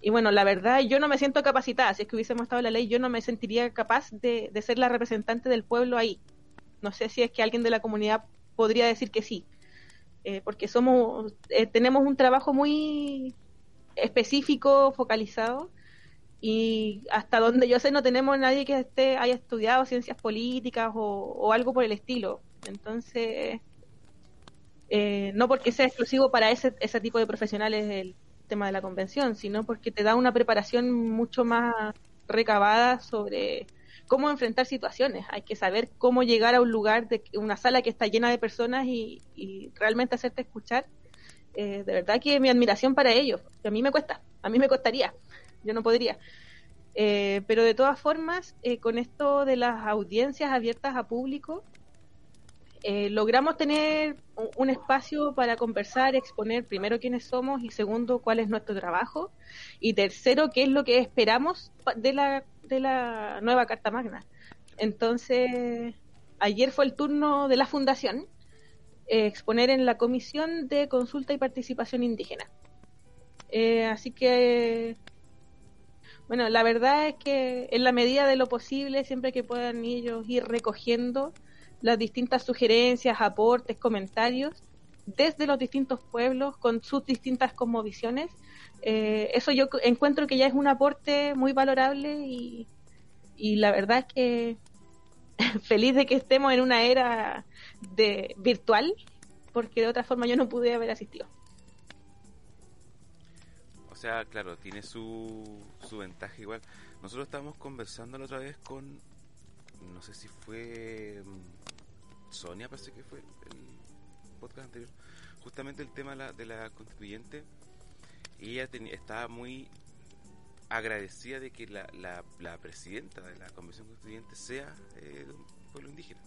y bueno, la verdad yo no me siento capacitada, si es que hubiésemos estado en la ley yo no me sentiría capaz de, ser la representante del pueblo ahí. No sé si es que alguien de la comunidad podría decir que sí, eh, porque somos, eh, tenemos un trabajo muy específico, focalizado y hasta donde yo sé no tenemos nadie que esté haya estudiado ciencias políticas o, algo por el estilo. Entonces, eh, no porque sea exclusivo para ese, ese tipo de profesionales el tema de la convención, sino porque te da una preparación mucho más recabada sobre cómo enfrentar situaciones. Hay que saber cómo llegar a un lugar, de una sala que está llena de personas y, realmente hacerte escuchar. Eh, de verdad que mi admiración para ellos. a mí me cuesta, a mí me costaría, yo no podría. Eh, pero de todas formas, con esto de las audiencias abiertas a público, eh, logramos tener un, espacio para conversar, exponer primero quiénes somos y segundo cuál es nuestro trabajo y tercero qué es lo que esperamos de la, de la nueva Carta Magna. Entonces, ayer fue el turno de la Fundación eh, exponer en la Comisión de Consulta y Participación Indígena. Eh, así que Bueno, la verdad es que en la medida de lo posible, siempre que puedan ellos ir recogiendo las distintas sugerencias, aportes, comentarios, desde los distintos pueblos, con sus distintas cosmovisiones, eh, eso yo encuentro que ya es un aporte muy valorable y, y la verdad es que feliz de que estemos en una era de virtual, porque de otra forma yo no pude haber asistido. O sea, claro, tiene su, su ventaja igual. Nosotros estábamos conversando la otra vez con, no sé si fue mm, Sonia, parece que fue el podcast anterior, justamente el tema de la, de la constituyente y ella estaba muy agradecida de que la, la, presidenta de la Convención Constituyente sea eh, de un pueblo indígena.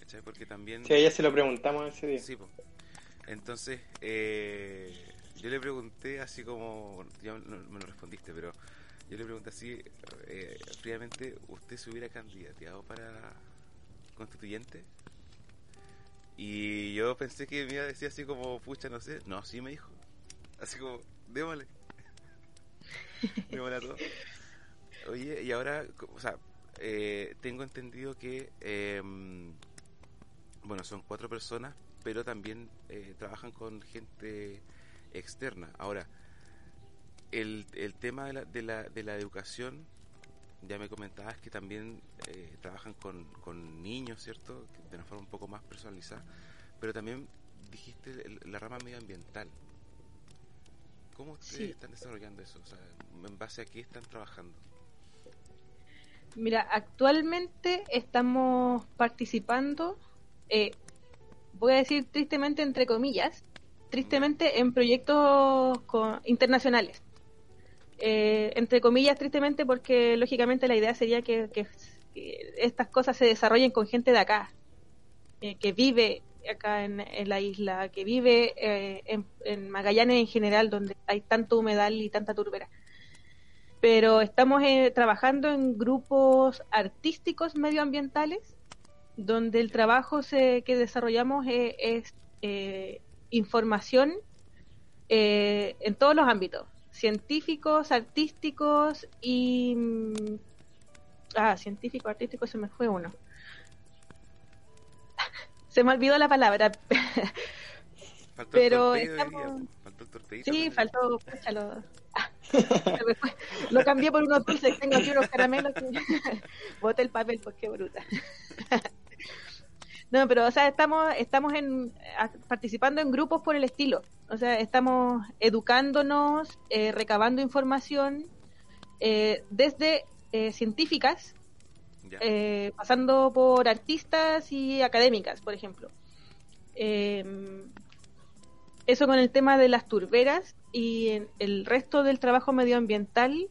¿Cachai? Porque también... Sí, a ella se lo preguntamos ese día. Sí, pues. Entonces, eh, yo le pregunté así como... Ya me lo respondiste, pero yo le pregunté así, eh, fríamente, ¿usted se hubiera candidateado para constituyente? Y yo pensé que me iba a decir así como, pucha, no sé. No, sí me dijo. Así como, démosle. démosle a todo. Oye, y ahora, o sea, eh, tengo entendido que, em, bueno, son cuatro personas, pero también eh, trabajan con gente externa. Ahora, el, el tema de la, de, la, de la educación, ya me comentabas que también eh, trabajan con, con niños, ¿cierto? De una forma un poco más personalizada, pero también dijiste la rama medioambiental. ¿Cómo ustedes están desarrollando eso? O sea, ¿En base a qué están trabajando? Mira, actualmente estamos participando, eh, voy a decir tristemente entre comillas, tristemente en proyectos internacionales. Eh, entre comillas, tristemente porque lógicamente la idea sería que, estas cosas se desarrollen con gente de acá, eh, que vive acá en, la isla, que vive eh, en, Magallanes en general, donde hay tanto humedal y tanta turbera. Pero estamos eh, trabajando en grupos artísticos medioambientales, donde el trabajo que desarrollamos eh, es, información en todos los ámbitos, científicos, artísticos y... Mm, ah, científico, artístico, se me fue uno se me olvidó la palabra. pero estamos... Sí, faltó, lo... cambié por unos dulces, tengo aquí unos caramelos. Bote el papel, pues qué bruta. No, pero o sea, estamos estamos en participando en grupos por el estilo. O sea, estamos educándonos, eh, recabando información eh, desde eh, científicas pasando por artistas y académicas, por ejemplo. Em, eso con el tema de las turberas y el resto del trabajo medioambiental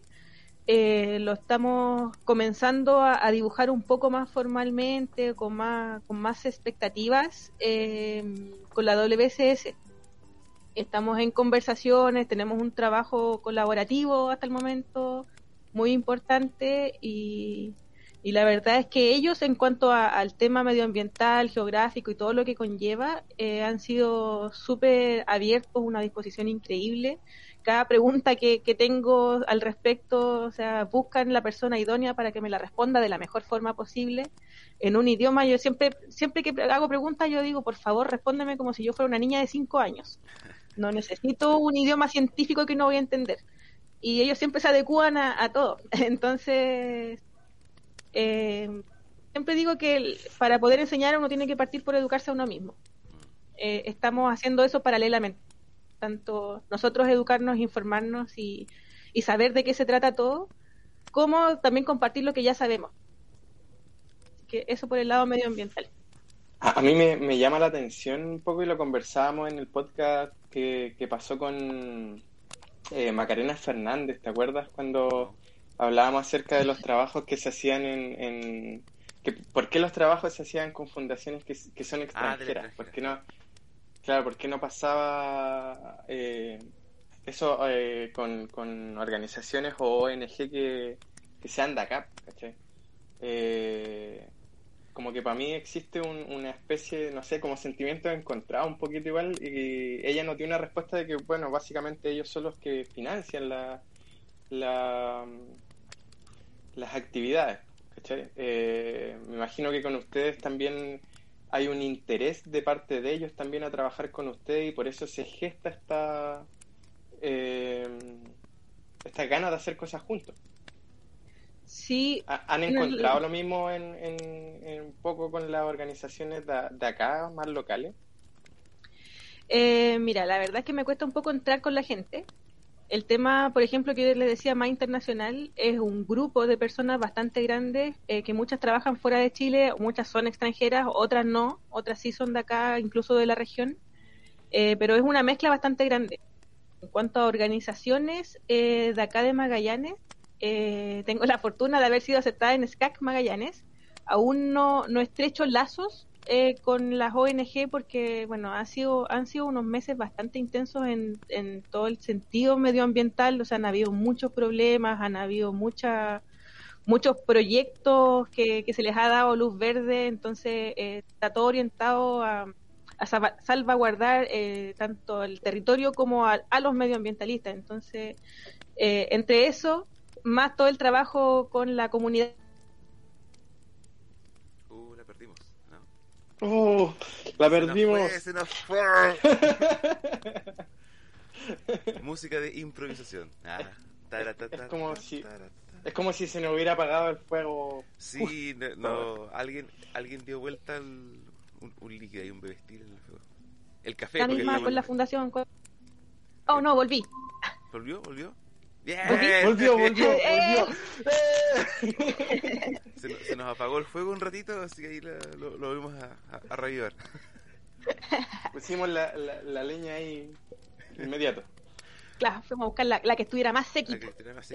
eh, lo estamos comenzando a, dibujar un poco más formalmente, con más, con más expectativas em, con la WSS. Estamos en conversaciones, tenemos un trabajo colaborativo hasta el momento muy importante y, la verdad es que ellos, en cuanto al tema medioambiental, geográfico y todo lo que conlleva, eh, han sido súper abiertos, una disposición increíble. Cada pregunta que, tengo al respecto, o sea, buscan la persona idónea para que me la responda de la mejor forma posible. En un idioma, yo siempre, siempre que hago preguntas, yo digo, por favor, respóndeme como si yo fuera una niña de cinco años. No necesito un idioma científico que no voy a entender. Y ellos siempre se adecúan a, a todo. Entonces, eh, siempre digo que para poder enseñar uno tiene que partir por educarse a uno mismo. Eh, estamos haciendo eso paralelamente. Tanto nosotros educarnos, informarnos y, saber de qué se trata todo, como también compartir lo que ya sabemos. que eso por el lado medioambiental. A, mí me, llama la atención un poco y lo conversábamos en el podcast que, pasó con eh, Macarena Fernández, ¿te acuerdas? Cuando hablábamos acerca de los trabajos que se hacían en... que, ¿Por qué los trabajos se hacían con fundaciones que, son ah, extranjeras? ¿Por qué no, claro, ¿por qué no pasaba eh, eso eh, con, con, organizaciones o ONG que, que sean de acá? Eh, como que para mí existe una especie, no sé, como sentimiento encontrado un poquito igual y ella no tiene una respuesta de que, bueno, básicamente ellos son los que financian la, las actividades. Eh, me imagino que con ustedes también hay un interés de parte de ellos también a trabajar con ustedes y por eso se gesta esta, eh, esta gana de hacer cosas juntos. Sí. ¿Han encontrado lo mismo en, un poco con las organizaciones de, acá, más locales? Eh, mira, la verdad es que me cuesta un poco entrar con la gente. El tema, por ejemplo, que yo les decía más internacional, es un grupo de personas bastante grandes, eh, que muchas trabajan fuera de Chile, muchas son extranjeras, otras no, otras sí son de acá, incluso de la región, eh, pero es una mezcla bastante grande. En cuanto a organizaciones de acá de Magallanes, eh, tengo la fortuna de haber sido aceptada en SCAC Magallanes. Aún no, no estrecho lazos eh, con las ONG porque, bueno, ha sido, han sido unos meses bastante intensos en, en todo el sentido medioambiental. O sea, han habido muchos problemas, han habido mucha, muchos proyectos que, que se les ha dado luz verde. Entonces, eh, está todo orientado a, a salvaguardar tanto el territorio como a, a los medioambientalistas. Entonces, entre eso más todo el trabajo con la comunidad. Uh, la perdimos, ¿no? Uh, la perdimos. Se nos fue, Música de improvisación. Ah, es, como si, es como si se nos hubiera apagado el fuego. Sí, no, alguien, alguien dio vuelta un, un, líquido y un bebestil en el fuego. El café. La misma con la fundación. Oh, no, volví. ¿Volvió? ¿Volvió? Volvió, volvió, volvió. se, nos apagó el fuego un ratito, así que ahí lo, lo, vimos a, a, revivar. Pusimos la, la, leña ahí inmediato. Claro, fuimos a buscar la, la, que estuviera más sequita.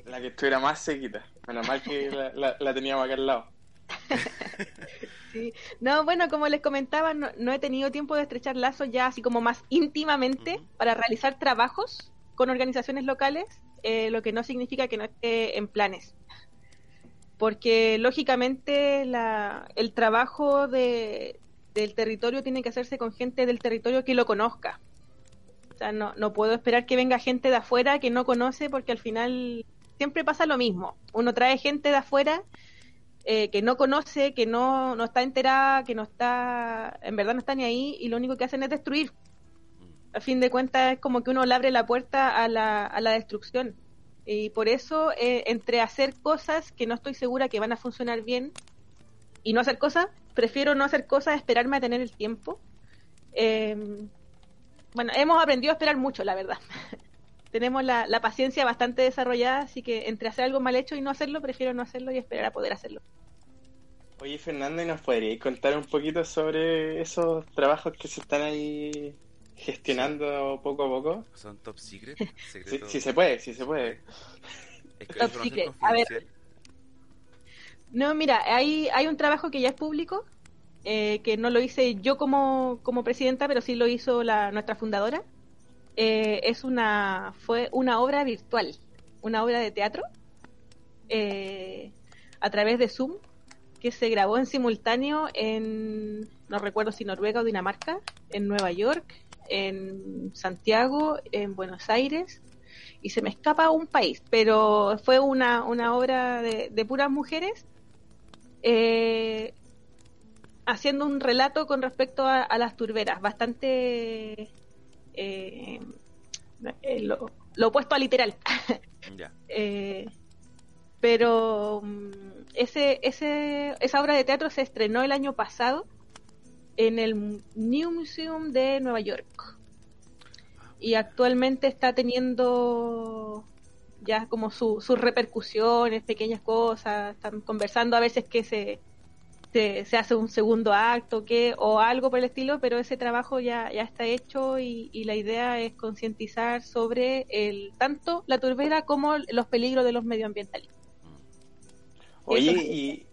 La que estuviera más sequita. Menos mal que la, teníamos acá al lado. Sí. No, bueno, como les comentaba, no, he tenido tiempo de estrechar lazos ya así como más íntimamente para realizar trabajos con organizaciones locales eh, lo que no significa que no esté en planes. Porque lógicamente la, el trabajo de, del territorio tiene que hacerse con gente del territorio que lo conozca. O sea, no, no puedo esperar que venga gente de afuera que no conoce porque al final siempre pasa lo mismo. Uno trae gente de afuera eh, que no conoce, que no, no está enterada, que no está, en verdad no está ni ahí y lo único que hacen es destruir a fin de cuentas es como que uno le abre la puerta a la, a la destrucción. Y por eso, eh, entre hacer cosas que no estoy segura que van a funcionar bien y no hacer cosas, prefiero no hacer cosas, esperarme a tener el tiempo. Em, bueno, hemos aprendido a esperar mucho, la verdad. Tenemos la, la paciencia bastante desarrollada, así que entre hacer algo mal hecho y no hacerlo, prefiero no hacerlo y esperar a poder hacerlo. Oye, Fernando, ¿y nos podríais contar un poquito sobre esos trabajos que se están ahí gestionando poco a poco. Son top secret. Sí, se puede, sí se puede. top secret. A ver. No, mira, hay, hay un trabajo que ya es público, eh, que no lo hice yo como, como presidenta, pero sí lo hizo la, nuestra fundadora. Eh, es una, fue una obra virtual, una obra de teatro, eh, a través de Zoom, que se grabó en simultáneo en, no recuerdo si Noruega o Dinamarca, en Nueva York, en Santiago, en Buenos Aires, y se me escapa un país, pero fue una, una obra de, puras mujeres eh, haciendo un relato con respecto a, las turberas, bastante eh, eh, lo, opuesto a literal. pero mm, ese, ese, esa obra de teatro se estrenó el año pasado en el New Museum de Nueva York. Y actualmente está teniendo ya como sus repercusiones, pequeñas cosas, están conversando a veces que se, se, hace un segundo acto que, o algo por el estilo, pero ese trabajo ya, ya está hecho y, y la idea es concientizar sobre el tanto la turbera como los peligros de los medioambientales. Oye, y,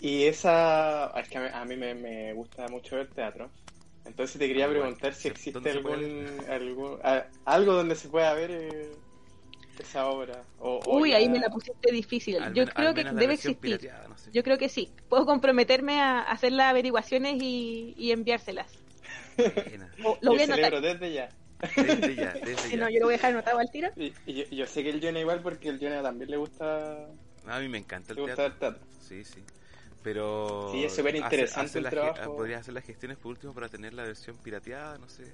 y esa, es que a mí, me, gusta mucho ver teatro. Entonces te quería ah, preguntar si existe algún, algún algo donde se pueda ver eh, esa obra. Uy, ahí me la pusiste difícil. Yo creo que debe existir. Yo creo que sí. Puedo comprometerme a hacer las averiguaciones y, y enviárselas. lo voy a desde ya. Desde ya, desde si no, yo lo voy a dejar anotado al tiro. Y, yo, sé que el Jonah igual porque el Jonah también le gusta... A mí me encanta el, le teatro. Gusta el teatro. Sí, sí. Pero... Sí, es súper interesante el trabajo. Podrías hacer las gestiones por último para tener la versión pirateada, no sé.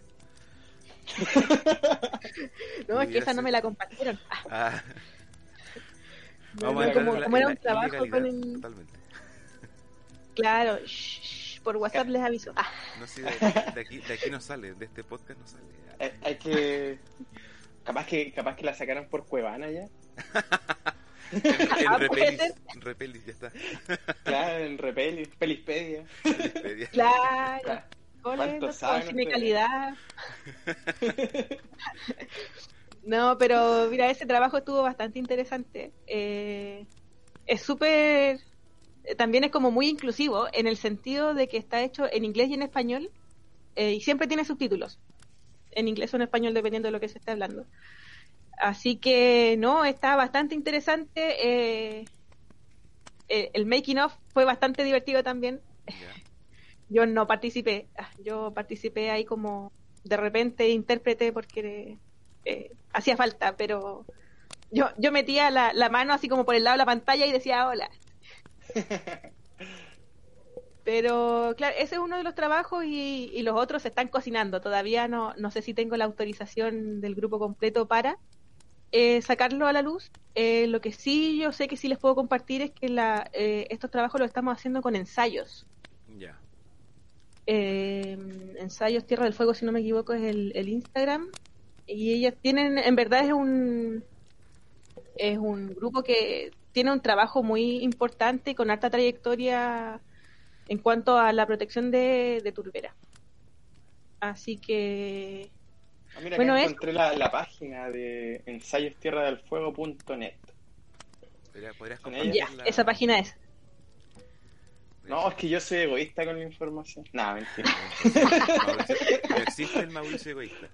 no, es que esa no me la compartieron. Ah. Vamos a como, la, como era un trabajo con el... Totalmente. Claro, shh, por WhatsApp les aviso. Ah. No sé, de, aquí, de aquí no sale, de este podcast no sale. Hay, hay que... Capaz que capaz que la sacaron por Cuevana ya. en, en ah, Repelis, Repelis, ya está. Claro, en Repelis, Pelispedia. Pelispedia. Claro. ¿Cuánto saben? calidad. no, pero mira, ese trabajo estuvo bastante interesante. Eh, es súper, también es como muy inclusivo en el sentido de que está hecho en inglés y en español eh, y siempre tiene subtítulos. En inglés o en español, dependiendo de lo que se esté hablando. Así que, no, está bastante interesante. Eh, el making of fue bastante divertido también. Yo no participé, ah, yo participé ahí como de repente intérprete porque eh, hacía falta, pero yo, yo metía la, la, mano así como por el lado de la pantalla y decía hola. Pero claro, ese es uno de los trabajos y, y los otros se están cocinando. Todavía no, no sé si tengo la autorización del grupo completo para eh, sacarlo a la luz. Eh, lo que sí yo sé que sí les puedo compartir es que la, eh, estos trabajos los estamos haciendo con ensayos. Ya eh, Ensayos Tierra del Fuego, si no me equivoco, es el, Instagram. Y ellas tienen, en verdad es un, es un grupo que tiene un trabajo muy importante con alta trayectoria en cuanto a la protección de, de turbera. Así que... Ah, mira, bueno, encontré la, página de ensayostierradelfuego.net. ¿Podrías ya, esa página es no, es que yo soy egoísta con la información. Nada, mentira. No, existe el Mauricio egoísta.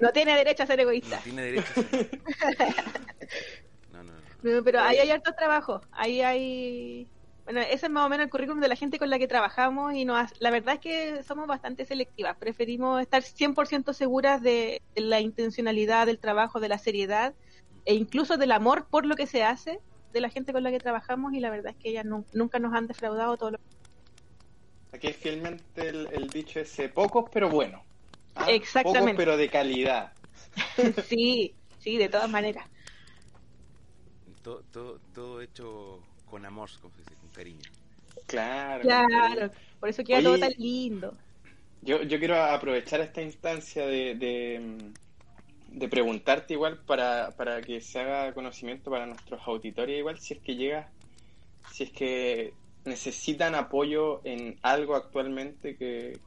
No tiene derecho a ser egoísta. No tiene derecho a ser. No, no, no. pero ahí hay hartos trabajos. Ahí hay. Bueno, ese es más o menos el currículum de la gente con la que trabajamos y nos, la verdad es que somos bastante selectivas. Preferimos estar 100% seguras de la intencionalidad del trabajo, de la seriedad e incluso del amor por lo que se hace de la gente con la que trabajamos y la verdad es que ellas nunca nos han defraudado todo lo Aquí es fielmente el, dicho ese, pocos pero bueno ¿ah? Exactamente. Pocos pero de calidad. sí, sí, de todas maneras. Todo, todo, todo hecho con amor, con cariño. Claro. Claro, por eso queda todo tan lindo. Yo, yo quiero aprovechar esta instancia de, de preguntarte igual para, para que se haga conocimiento para nuestros auditorios igual si es que llega, si es que necesitan apoyo en algo actualmente que,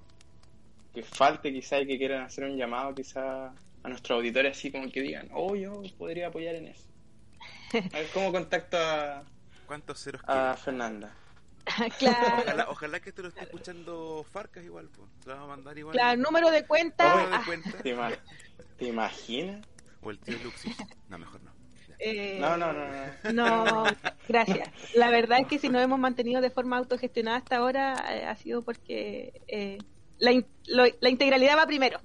que falte quizá y que quieran hacer un llamado quizá a nuestros auditores así como que digan, oh yo podría apoyar en eso. A ver cómo contacto a, ¿Cuántos ceros a Fernanda. claro. Ojalá, ojalá, que te lo esté escuchando Farcas igual, pues. Te va a mandar igual. Claro, número de cuenta. Número de cuenta. ¿Te imaginas? O el tío Luxis. No, mejor no. Eh, no, no, no, no. No, gracias. La verdad es que si nos hemos mantenido de forma autogestionada hasta ahora eh, ha sido porque eh, la, la, integralidad va primero.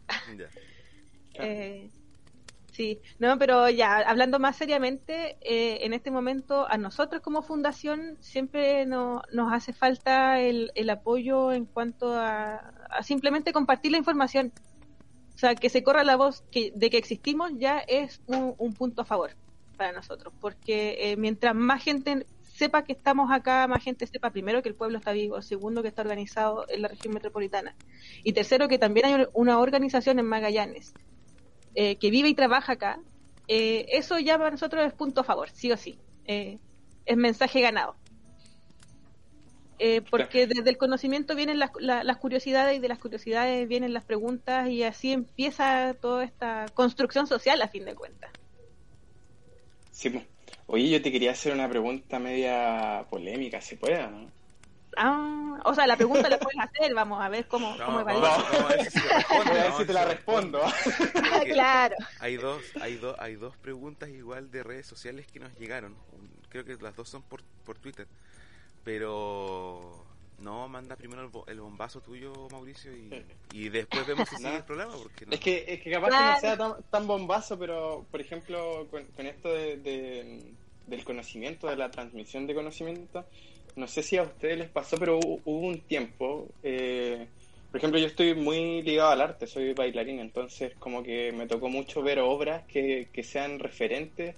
Sí, no, pero ya, hablando más seriamente, en este momento a nosotros como fundación siempre no, nos hace falta el, el apoyo en cuanto a, simplemente compartir la información. O sea, que se corra la voz que, de que existimos ya es un, punto a favor para nosotros, porque eh, mientras más gente sepa que estamos acá, más gente sepa primero que el pueblo está vivo, segundo que está organizado en la región metropolitana y tercero que también hay una organización en Magallanes eh, que vive y trabaja acá, eh, eso ya para nosotros es punto a favor, sí o sí, es mensaje ganado. Eh, porque desde el conocimiento vienen las, las, curiosidades y de las curiosidades vienen las preguntas y así empieza toda esta construcción social a fin de cuentas. Sí, oye, yo te quería hacer una pregunta media polémica, ¿se puede no? Ah, o sea, la pregunta la puedes hacer, vamos a ver cómo, cómo va a ver si, te la respondo. claro. Hay dos, hay, dos, hay dos preguntas igual de redes sociales que nos llegaron. Creo que las dos son por, por Twitter pero No, manda primero el, bombazo tuyo, Mauricio, y, después vemos si sigue el problema. Porque es, que, es que capaz que no sea tan, bombazo, pero por ejemplo, con, esto de, del conocimiento, de la transmisión de conocimiento, no sé si a ustedes les pasó, pero hubo, un tiempo, eh, por ejemplo, yo estoy muy ligado al arte, soy bailarín, entonces como que me tocó mucho ver obras que, que sean referentes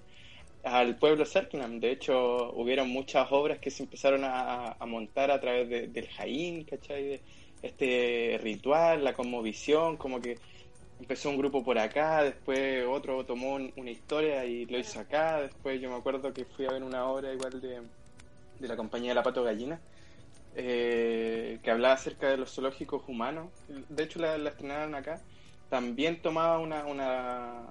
al pueblo Serknam. De hecho, hubieron muchas obras que se empezaron a, montar a través del Jaín, ¿cachai? este ritual, la conmovisión, como que empezó un grupo por acá, después otro tomó una historia y lo hizo acá, después yo me acuerdo que fui a ver una obra igual de, de la compañía La Pato Gallina, eh, que hablaba acerca de los zoológicos humanos, de hecho la, la estrenaron acá, también tomaba una, una,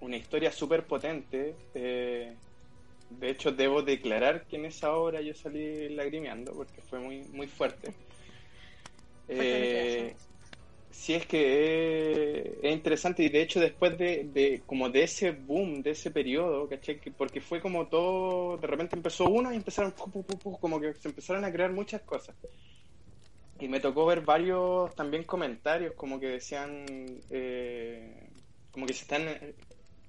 una historia súper potente. Eh, de hecho, debo declarar que en esa obra yo salí lagrimeando porque fue muy, muy fuerte. Eh, sí es que es, interesante y de hecho después de, como de ese boom, de ese periodo, ¿caché? porque fue como todo, de repente empezó uno y empezaron como que se empezaron a crear muchas cosas. Y me tocó ver varios también comentarios como que decían, eh, como que se están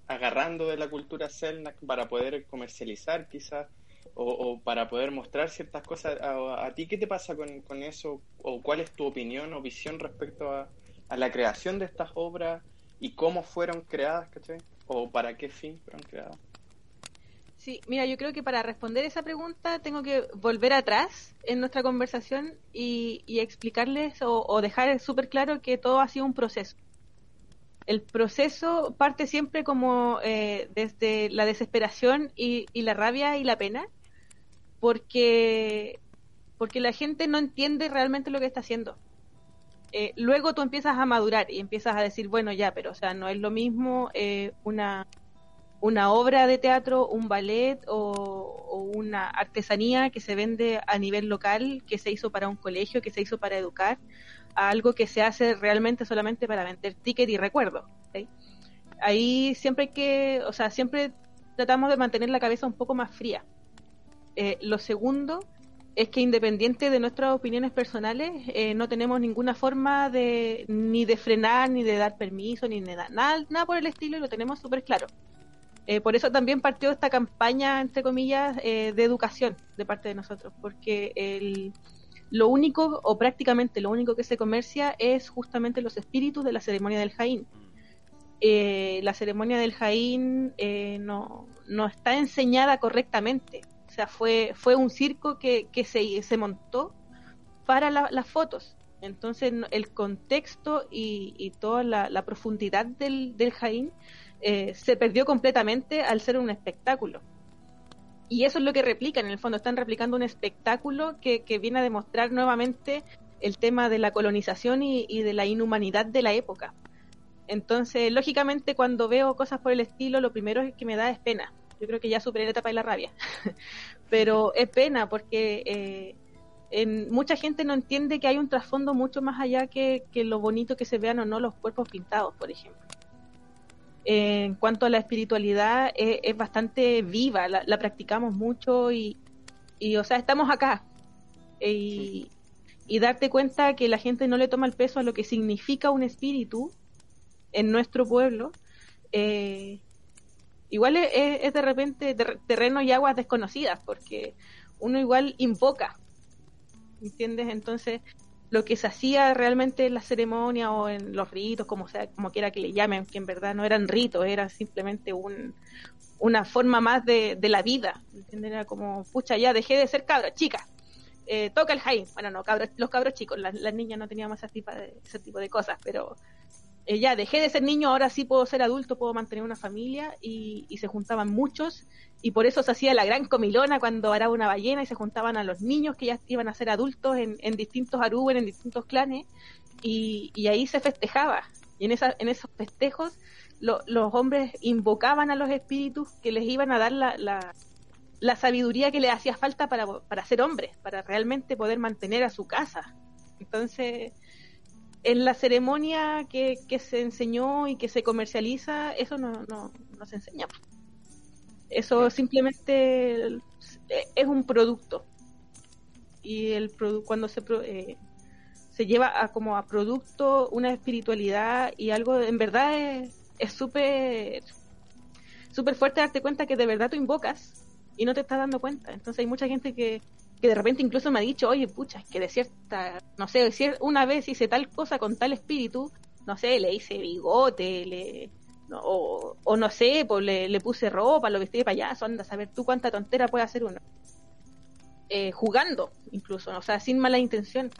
agarrando de la cultura Selnak para poder comercializar quizás o, para poder mostrar ciertas cosas. ¿A, ti qué te pasa con, con, eso? ¿O cuál es tu opinión o visión respecto a, a, la creación de estas obras y cómo fueron creadas, ¿cachai? ¿O para qué fin fueron creadas? Sí, mira, yo creo que para responder esa pregunta tengo que volver atrás en nuestra conversación y, y explicarles o, o dejar súper claro que todo ha sido un proceso el proceso parte siempre como eh, desde la desesperación y, la rabia y la pena, porque, porque la gente no entiende realmente lo que está haciendo. Eh, luego tú empiezas a madurar y empiezas a decir, bueno, ya, pero o sea, no es lo mismo eh, una, una obra de teatro, un ballet o, una artesanía que se vende a nivel local, que se hizo para un colegio, que se hizo para educar, algo que se hace realmente solamente para vender ticket y recuerdo. Ahí siempre hay que, o sea, siempre tratamos de mantener la cabeza un poco más fría. Eh, lo segundo es que independiente de nuestras opiniones personales, eh, no tenemos ninguna forma de ni de frenar, ni de dar permiso, ni de nada, nada por el estilo y lo tenemos súper claro. Eh, por eso también partió esta campaña, entre comillas, de educación de parte de nosotros, porque el, lo único, o prácticamente lo único que se comercia es justamente los espíritus de la ceremonia del Jaín. Eh, la ceremonia del Jaín eh, no, no, está enseñada correctamente. O sea, fue, fue un circo que, que se, se montó para las fotos. Entonces, el contexto y, toda la, profundidad del, del Jaín eh, se perdió completamente al ser un espectáculo. Y eso es lo que replican, en el fondo, están replicando un espectáculo que, viene a demostrar nuevamente el tema de la colonización y, de la inhumanidad de la época. Entonces, lógicamente, cuando veo cosas por el estilo, lo primero que me da es pena. Yo creo que ya superé la etapa de la rabia. Pero es pena porque eh, en, mucha gente no entiende que hay un trasfondo mucho más allá que lo bonito que se vean o no los cuerpos pintados, por ejemplo en cuanto a la espiritualidad es, bastante viva, la, practicamos mucho y, o sea, estamos acá. Y, darte cuenta que la gente no le toma el peso a lo que significa un espíritu en nuestro pueblo, eh, igual es, de repente terreno y aguas desconocidas, porque uno igual invoca, ¿entiendes? Entonces, lo que se hacía realmente en la ceremonia o en los ritos, como sea, como quiera que le llamen, que en verdad no eran ritos, era simplemente un, una forma más de, de la vida, Era como, pucha, ya dejé de ser cabra, chica, eh, toca el jaime, bueno, no, cabros, los cabros chicos, las, niñas no teníamos ese tipo de, ese tipo de cosas, pero eh, ya dejé de ser niño, ahora sí puedo ser adulto, puedo mantener una familia y, y se juntaban muchos y por eso se hacía la gran comilona cuando era una ballena y se juntaban a los niños que ya iban a ser adultos en, distintos arúben, en distintos clanes, y, ahí se festejaba. Y en, esa, en esos festejos los hombres invocaban a los espíritus que les iban a dar la, la, sabiduría que les hacía falta para, para ser hombres, para realmente poder mantener a su casa. Entonces, en la ceremonia que, que se enseñó y que se comercializa, eso no, no, no se enseña. Eso simplemente es un producto. y el cuando se eh, se lleva a, como a producto una espiritualidad y algo en verdad es súper súper fuerte darte cuenta que de verdad tú invocas y no te estás dando cuenta. Entonces hay mucha gente que, que de repente incluso me ha dicho, oye, pucha, es que de cierta, no sé, decir una vez hice tal cosa con tal espíritu, no sé, le hice bigote, le, o, o, no sé, pues le, le, puse ropa, lo vestí de payaso, anda a saber tú cuánta tontera puede hacer uno. Eh, jugando, incluso, o sea, sin mala intención.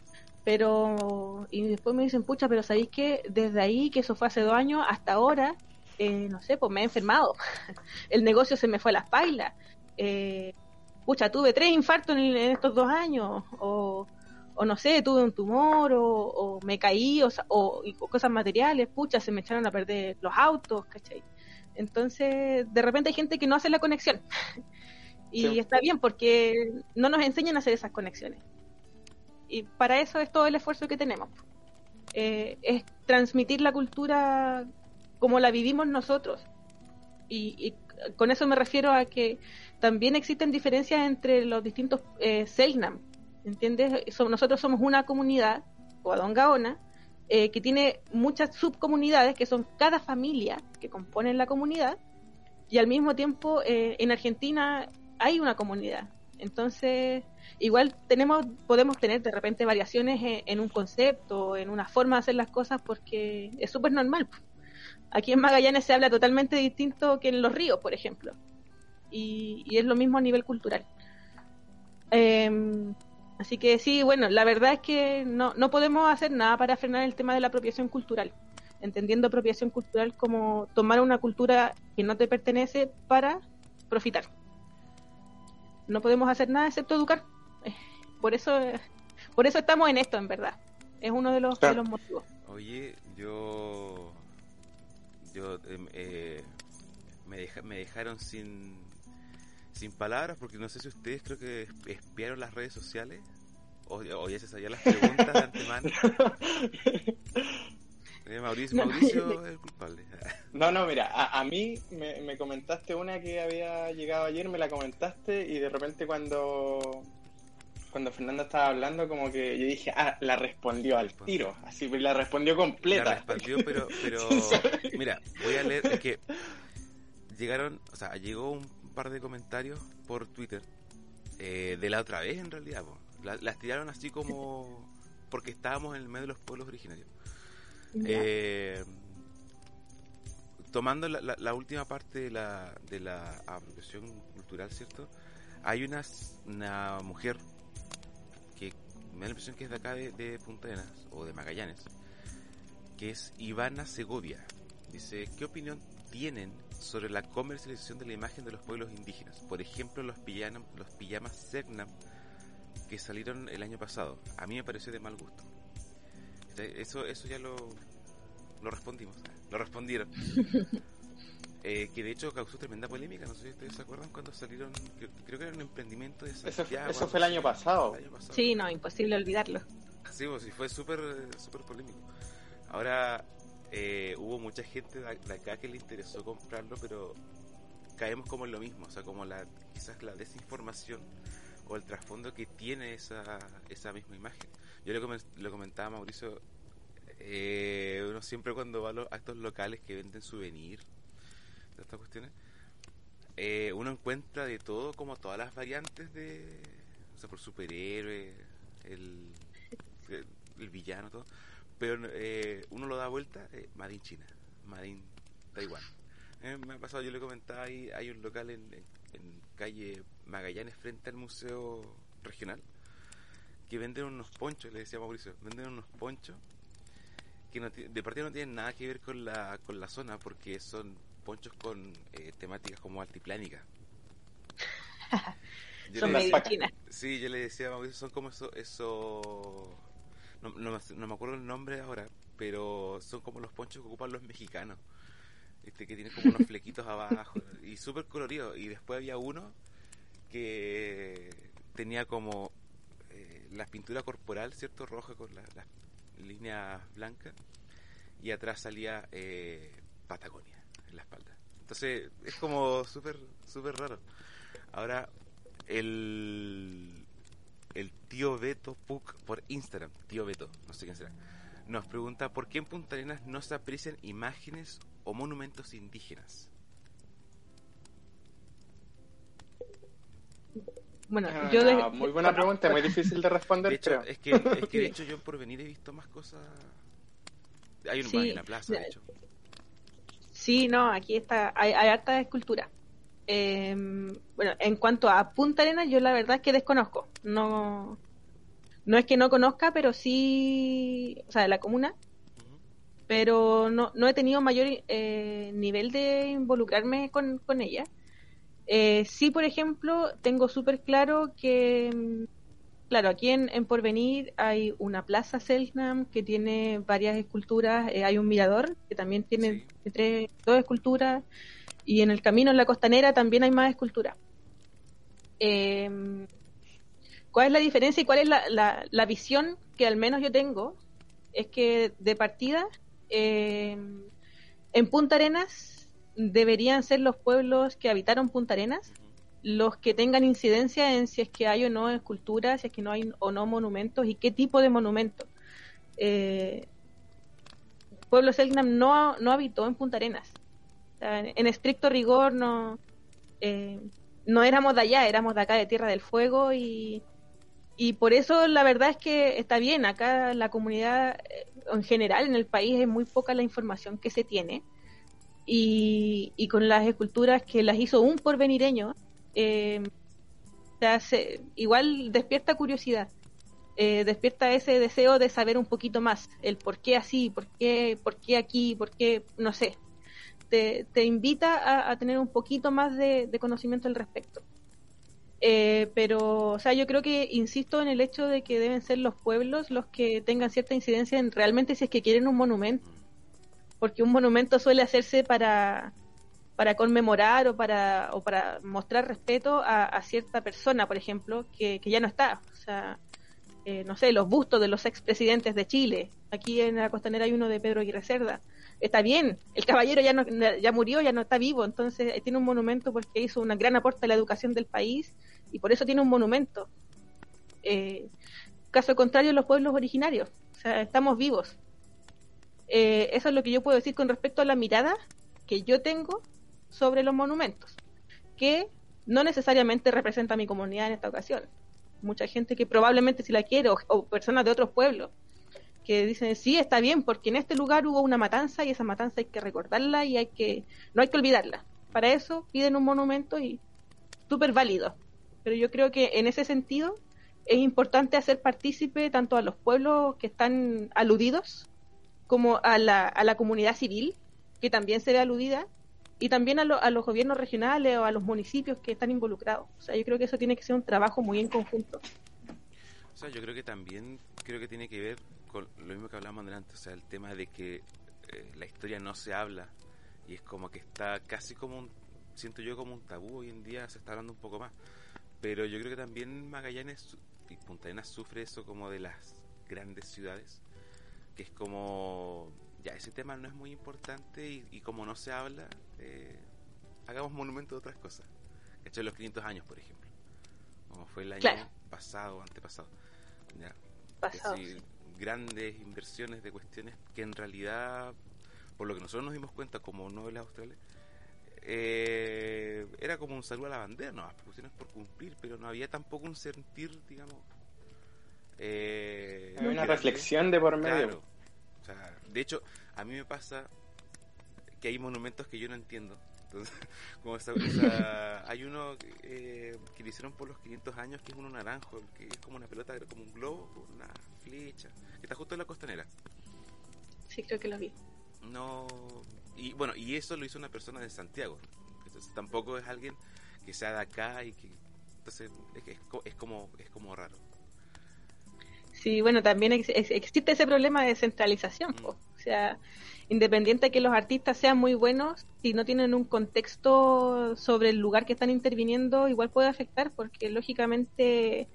Pero, y después me dicen, pucha, pero ¿sabéis que desde ahí, que eso fue hace dos años, hasta ahora, eh, no sé, pues me he enfermado. El negocio se me fue a las pailas. Eh, pucha, tuve tres infartos en, estos dos años. O, o, no sé, tuve un tumor, o, me caí, o, o, cosas materiales. Pucha, se me echaron a perder los autos, ¿cachai? Entonces, de repente hay gente que no hace la conexión. y está bien porque no nos enseñan a hacer esas conexiones. Y para eso es todo el esfuerzo que tenemos. Eh, es transmitir la cultura como la vivimos nosotros. Y, con eso me refiero a que también existen diferencias entre los distintos eh, Selnam. ¿Entiendes? nosotros somos una comunidad, Guadongaona, eh, que tiene muchas subcomunidades, que son cada familia que componen la comunidad, y al mismo tiempo eh, en Argentina hay una comunidad. Entonces, igual tenemos, podemos tener de repente variaciones en, en un concepto, en una forma de hacer las cosas, porque es súper normal. Aquí en Magallanes se habla totalmente distinto que en los ríos, por ejemplo. Y, es lo mismo a nivel cultural. Em, así que sí, bueno, la verdad es que no, no podemos hacer nada para frenar el tema de la apropiación cultural. Entendiendo apropiación cultural como tomar una cultura que no te pertenece para profitar. No podemos hacer nada excepto educar. Eh, por eso, por eso estamos en esto, en verdad. Es uno de los, de los motivos. Oye, yo yo em, eh, me, me dejaron sin, sin palabras porque no sé si ustedes creo que espiaron las redes sociales o, ya se sabían las preguntas de antemano. Eh, Mauricio, Mauricio es el culpable. No, no, mira, a, a mí me, me, comentaste una que había llegado ayer, me la comentaste y de repente cuando cuando Fernanda estaba hablando, como que yo dije, ah, la respondió al tiro, así, la respondió completa. La respondió, pero, pero mira, voy a leer, es que llegaron, o sea, llegó un par de comentarios por Twitter, eh, de la otra vez en realidad, las tiraron así como porque estábamos en el medio de los pueblos originarios. Eh, tomando la, la, última parte de la, de la apropiación cultural, ¿cierto? Hay una, una mujer me da la impresión que es de acá de, Punta Arenas o de Magallanes, que es Ivana Segovia. Dice, ¿qué opinión tienen sobre la comercialización de la imagen de los pueblos indígenas? Por ejemplo, los, los pijamas Segnam que salieron el año pasado. A mí me pareció de mal gusto. Eso, eso ya lo, lo respondimos, lo respondieron. Eh, que de hecho causó tremenda polémica, no sé si ustedes se acuerdan cuando salieron, creo que era un emprendimiento de Santiago. Eso, fue el año, pasado. Sí, no, imposible olvidarlo. Sí, pues, sí fue súper super polémico. Ahora, eh, hubo mucha gente de acá que le interesó comprarlo, pero caemos como en lo mismo, o sea, como la quizás la desinformación o el trasfondo que tiene esa, esa misma imagen. Yo lo, lo comentaba a Mauricio, eh, uno siempre cuando va a los actos locales que venden souvenirs, estas cuestiones, eh, uno encuentra de todo, como todas las variantes de, o sea, por superhéroe, el, el, villano, todo, pero eh, uno lo da vuelta, eh, China, Made Taiwán. Me ha pasado, yo le comentaba ahí, hay un local en, en, calle Magallanes frente al Museo Regional que venden unos ponchos, le decía Mauricio, venden unos ponchos que de partida no tienen nada que ver con la, con la zona porque son ponchos con eh, temáticas como altiplánica. son medio Sí, yo le decía son como eso, eso no, no, me acuerdo el nombre ahora, pero son como los ponchos que ocupan los mexicanos. Este, que tienen como unos flequitos abajo y súper colorido. Y después había uno que tenía como eh, la pintura corporal, ¿cierto? Roja con las la líneas blancas. Y atrás salía eh, Patagonia en la espalda. Entonces es como súper, súper raro. Ahora, el, el tío Beto Puc por Instagram. Tío Beto, no sé quién será. Nos pregunta por qué en Punta Arenas no se aprecian imágenes o monumentos indígenas. Bueno, yo muy buena pregunta, muy difícil de responder. es, que, es que de hecho yo por venir he visto más cosas. Hay un en la plaza, de hecho. Sí, no, aquí está, hay, hay harta escultura. Em, bueno, en cuanto a Punta Arenas, yo la verdad es que desconozco. No, no es que no conozca, pero sí, o sea, de la comuna, pero no, no he tenido mayor eh, nivel de involucrarme con, con ella. Eh, sí, por ejemplo, tengo súper claro que, claro, aquí en, en, Porvenir hay una plaza Selknam que tiene varias esculturas, eh, hay un mirador que también tiene tres, dos esculturas, y en el camino en la costanera también hay más escultura. Em, ¿Cuál es la diferencia y cuál es la, la, visión que al menos yo tengo? Es que de partida, em, en Punta Arenas deberían ser los pueblos que habitaron Punta Arenas los que tengan incidencia en si es que hay o no esculturas, si es que no hay o no monumentos y qué tipo de monumentos. Eh, pueblo Selknam no, no habitó en Punta Arenas en, estricto rigor no, eh, no éramos de allá, éramos de acá de Tierra del Fuego y, y por eso la verdad es que está bien, acá la comunidad eh, en general en el país es muy poca la información que se tiene y, y con las esculturas que las hizo un porvenireño, eh, se igual despierta curiosidad. despierta ese deseo de saber un poquito más, el por qué así, por qué, por qué aquí, por qué, no sé, te, invita a, tener un poquito más de, conocimiento al respecto. Eh, pero, o sea, yo creo que insisto en el hecho de que deben ser los pueblos los que tengan cierta incidencia en realmente si es que quieren un monumento, porque un monumento suele hacerse para, para conmemorar o para, o para mostrar respeto a, cierta persona, por ejemplo, que, ya no está. O sea, eh, no sé, los bustos de los expresidentes de Chile. Aquí en la costanera hay uno de Pedro Aguirre Cerda está bien, el caballero ya, no, ya murió, ya no está vivo, entonces eh, tiene un monumento porque hizo una gran aporte a la educación del país y por eso tiene un monumento. Eh, caso contrario, los pueblos originarios, o sea, estamos vivos. Eh, eso es lo que yo puedo decir con respecto a la mirada que yo tengo sobre los monumentos, que no necesariamente representa a mi comunidad en esta ocasión. Mucha gente que probablemente si la quiere, o personas de otros pueblos, que dicen sí está bien porque en este lugar hubo una matanza y esa matanza hay que recordarla y hay que no hay que olvidarla para eso piden un monumento y súper válido pero yo creo que en ese sentido es importante hacer partícipe tanto a los pueblos que están aludidos como a la, a la comunidad civil que también se ve aludida y también a, a los gobiernos regionales o a los municipios que están involucrados o sea yo creo que eso tiene que ser un trabajo muy en conjunto o sea yo creo que también creo que tiene que ver lo mismo que hablábamos antes, o sea, el tema de que eh, la historia no se habla y es como que está casi como un, siento yo como un tabú hoy en día, se está hablando un poco más. Pero yo creo que también Magallanes y Punta Arenas sufre eso como de las grandes ciudades, que es como, ya, ese tema no es muy importante y, como no se habla, eh, hagamos monumento de otras cosas. Hecho los 500 años, por ejemplo, como fue el año pasado o antepasado. Ya, pasado, grandes inversiones de cuestiones que en realidad, por lo que nosotros nos dimos cuenta como novelas australes, eh, era como un saludo a la bandera, no, las cuestiones por cumplir, pero no había tampoco un sentir, digamos. Eh, una reflexión de por medio. o sea, de hecho, a mí me pasa que hay monumentos que yo no entiendo. Entonces, como hay uno eh, que le hicieron por los 500 años que es uno naranjo, que es como una pelota, como un globo, una flecha, que está justo en la costanera. Sí, creo que lo vi. No, y bueno, y eso lo hizo una persona de Santiago. Entonces tampoco es alguien que sea de acá y que entonces es, es como es como raro. Sí, bueno, también existe ese problema de centralización. O sea, independiente de que los artistas sean muy buenos, si no tienen un contexto sobre el lugar que están interviniendo, igual puede afectar, porque lógicamente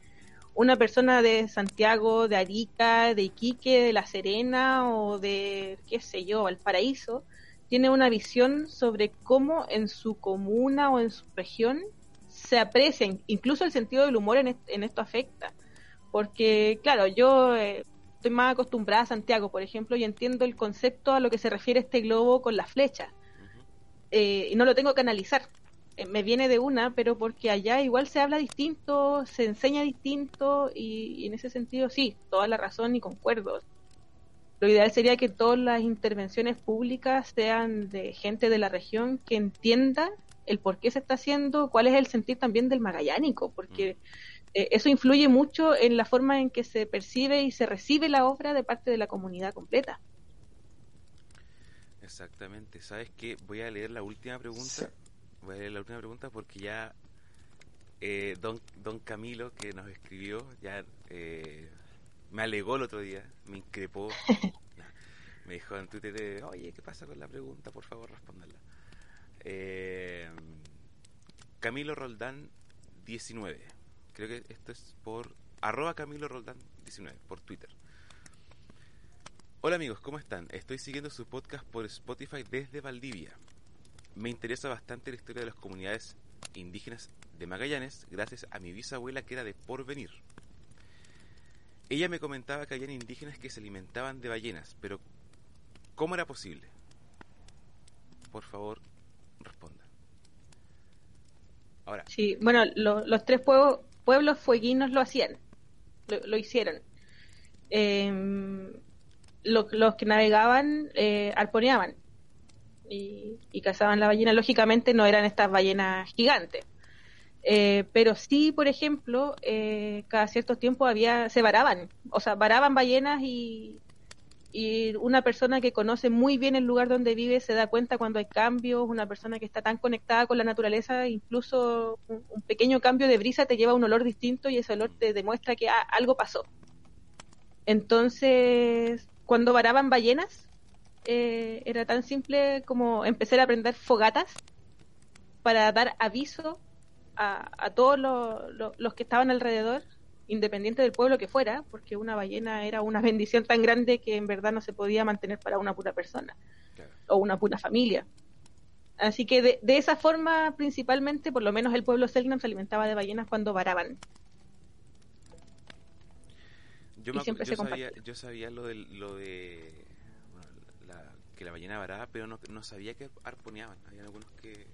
una persona de Santiago, de Arica, de Iquique, de La Serena o de, qué sé yo, Valparaíso, tiene una visión sobre cómo en su comuna o en su región se aprecia, incluso el sentido del humor en, esto afecta, porque claro, yo eh, estoy más acostumbrada a Santiago, por ejemplo, y entiendo el concepto a lo que se refiere este globo con la flecha. Eh, y no lo tengo que analizar. Eh, me viene de una, pero porque allá igual se habla distinto, se enseña distinto, y, en ese sentido sí, toda la razón y concuerdo. Lo ideal sería que todas las intervenciones públicas sean de gente de la región que entienda el por qué se está haciendo, cuál es el sentir también del magallánico, porque eh, eso influye mucho en la forma en que se percibe y se recibe la obra de parte de la comunidad completa. Exactamente. ¿Sabes qué? Voy a leer la última pregunta. Voy a leer la última pregunta porque ya eh, don, don Camilo, que nos escribió, ya eh, me alegó el otro día, me increpó. me dijo en Twitter, oye, ¿qué pasa con la pregunta? Por favor, respóndala. Camilo Roldán 19 creo que esto es por arroba Camilo Roldán 19 por Twitter. Hola amigos, ¿cómo están? Estoy siguiendo su podcast por Spotify desde Valdivia. Me interesa bastante la historia de las comunidades indígenas de Magallanes gracias a mi bisabuela que era de Porvenir. Ella me comentaba que habían indígenas que se alimentaban de ballenas, pero ¿cómo era posible? Por favor, responda. Ahora. Sí, bueno, los tres pueblos, pueblos fueguinos lo hacían, lo, hicieron. Em, los que navegaban eh, arponeaban y, cazaban la ballena. Lógicamente no eran estas ballenas gigantes. Eh, pero sí, por ejemplo, eh, cada cierto tiempo había, se varaban, o sea, varaban ballenas y, y una persona que conoce muy bien el lugar donde vive se da cuenta cuando hay cambios, una persona que está tan conectada con la naturaleza, incluso un, pequeño cambio de brisa te lleva a un olor distinto y ese olor te demuestra que algo pasó. Entonces, cuando varaban ballenas, eh, era tan simple como empezar a prender fogatas para dar aviso a, todos los que estaban alrededor independiente del pueblo que fuera, porque una ballena era una bendición tan grande que en verdad no se podía mantener para una pura persona o una pura familia. Así que de, esa forma, principalmente, por lo menos el pueblo Selknam se alimentaba de ballenas cuando varaban. Yo, sabía, yo sabía lo de, lo de que la ballena varaba, pero no, no sabía que arponeaban. Hay algunos que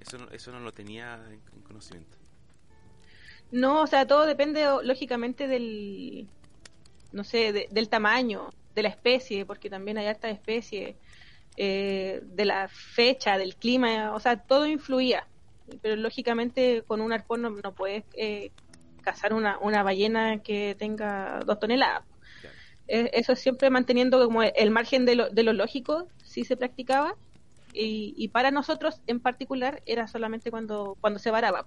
eso eso no lo tenía en conocimiento. No, o sea, todo depende lógicamente del, no sé, del tamaño, de la especie, porque también hay harta especie, eh, de la fecha, del clima, o sea, todo influía. Pero lógicamente con un arpón no, puedes eh, cazar una, una ballena que tenga dos toneladas. Eh, eso siempre manteniendo como el margen de lo, de lo lógico, sí se practicaba. Y, y, para nosotros en particular era solamente cuando, cuando se varaba.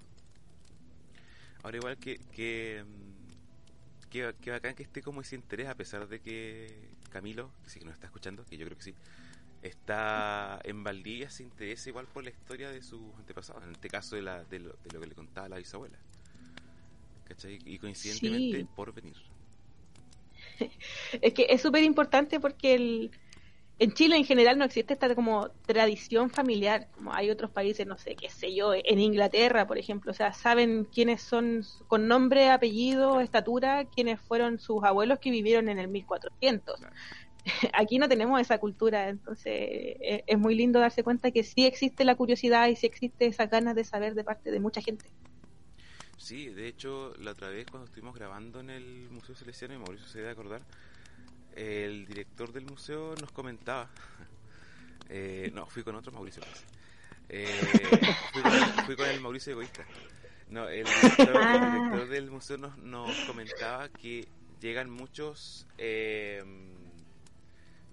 Ahora igual que, que, mm, que, bacán que esté como ese interés, a pesar de que Camilo, que sí que nos está escuchando, que yo creo que sí, está en Valdivia, se interesa igual por la historia de sus antepasados, en este caso de, la, de, lo, de lo que le contaba la bisabuela. ¿Cachai? Y coincidentemente por venir. es que es súper importante porque el en Chile en general no existe esta como tradición familiar, como hay otros países, no sé, qué sé yo, en Inglaterra, por ejemplo, o sea, saben quiénes son con nombre, apellido, estatura, quiénes fueron sus abuelos que vivieron en el 1400. Aquí no tenemos esa cultura, entonces e, es, muy lindo darse cuenta que sí existe la curiosidad y sí existe esa ganas de saber de parte de mucha gente. Sí, de hecho, la otra vez cuando estuvimos grabando en el Museo Celestiano, y Mauricio se debe acordar, el director del museo nos comentaba, eh, no, fui con otro Mauricio, eh, fui, con el, Mauricio Egoísta. No, el director, del museo nos, nos, comentaba que llegan muchos, eh,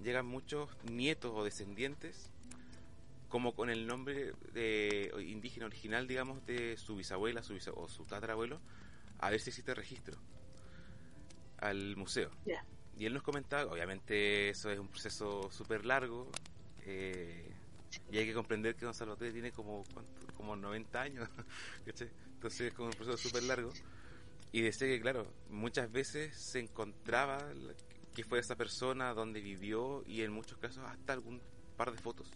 llegan muchos nietos o descendientes como con el nombre de indígena original, digamos, de su bisabuela su o su tatarabuelo, a ver si existe registro al museo. Y él nos comentaba, obviamente eso es un proceso súper largo, eh, y hay que comprender que Don Salvatore tiene como, como 90 años, entonces es como un proceso súper largo. Y decía que, claro, muchas veces se encontraba que fue esa persona, donde vivió, y en muchos casos hasta algún par de fotos.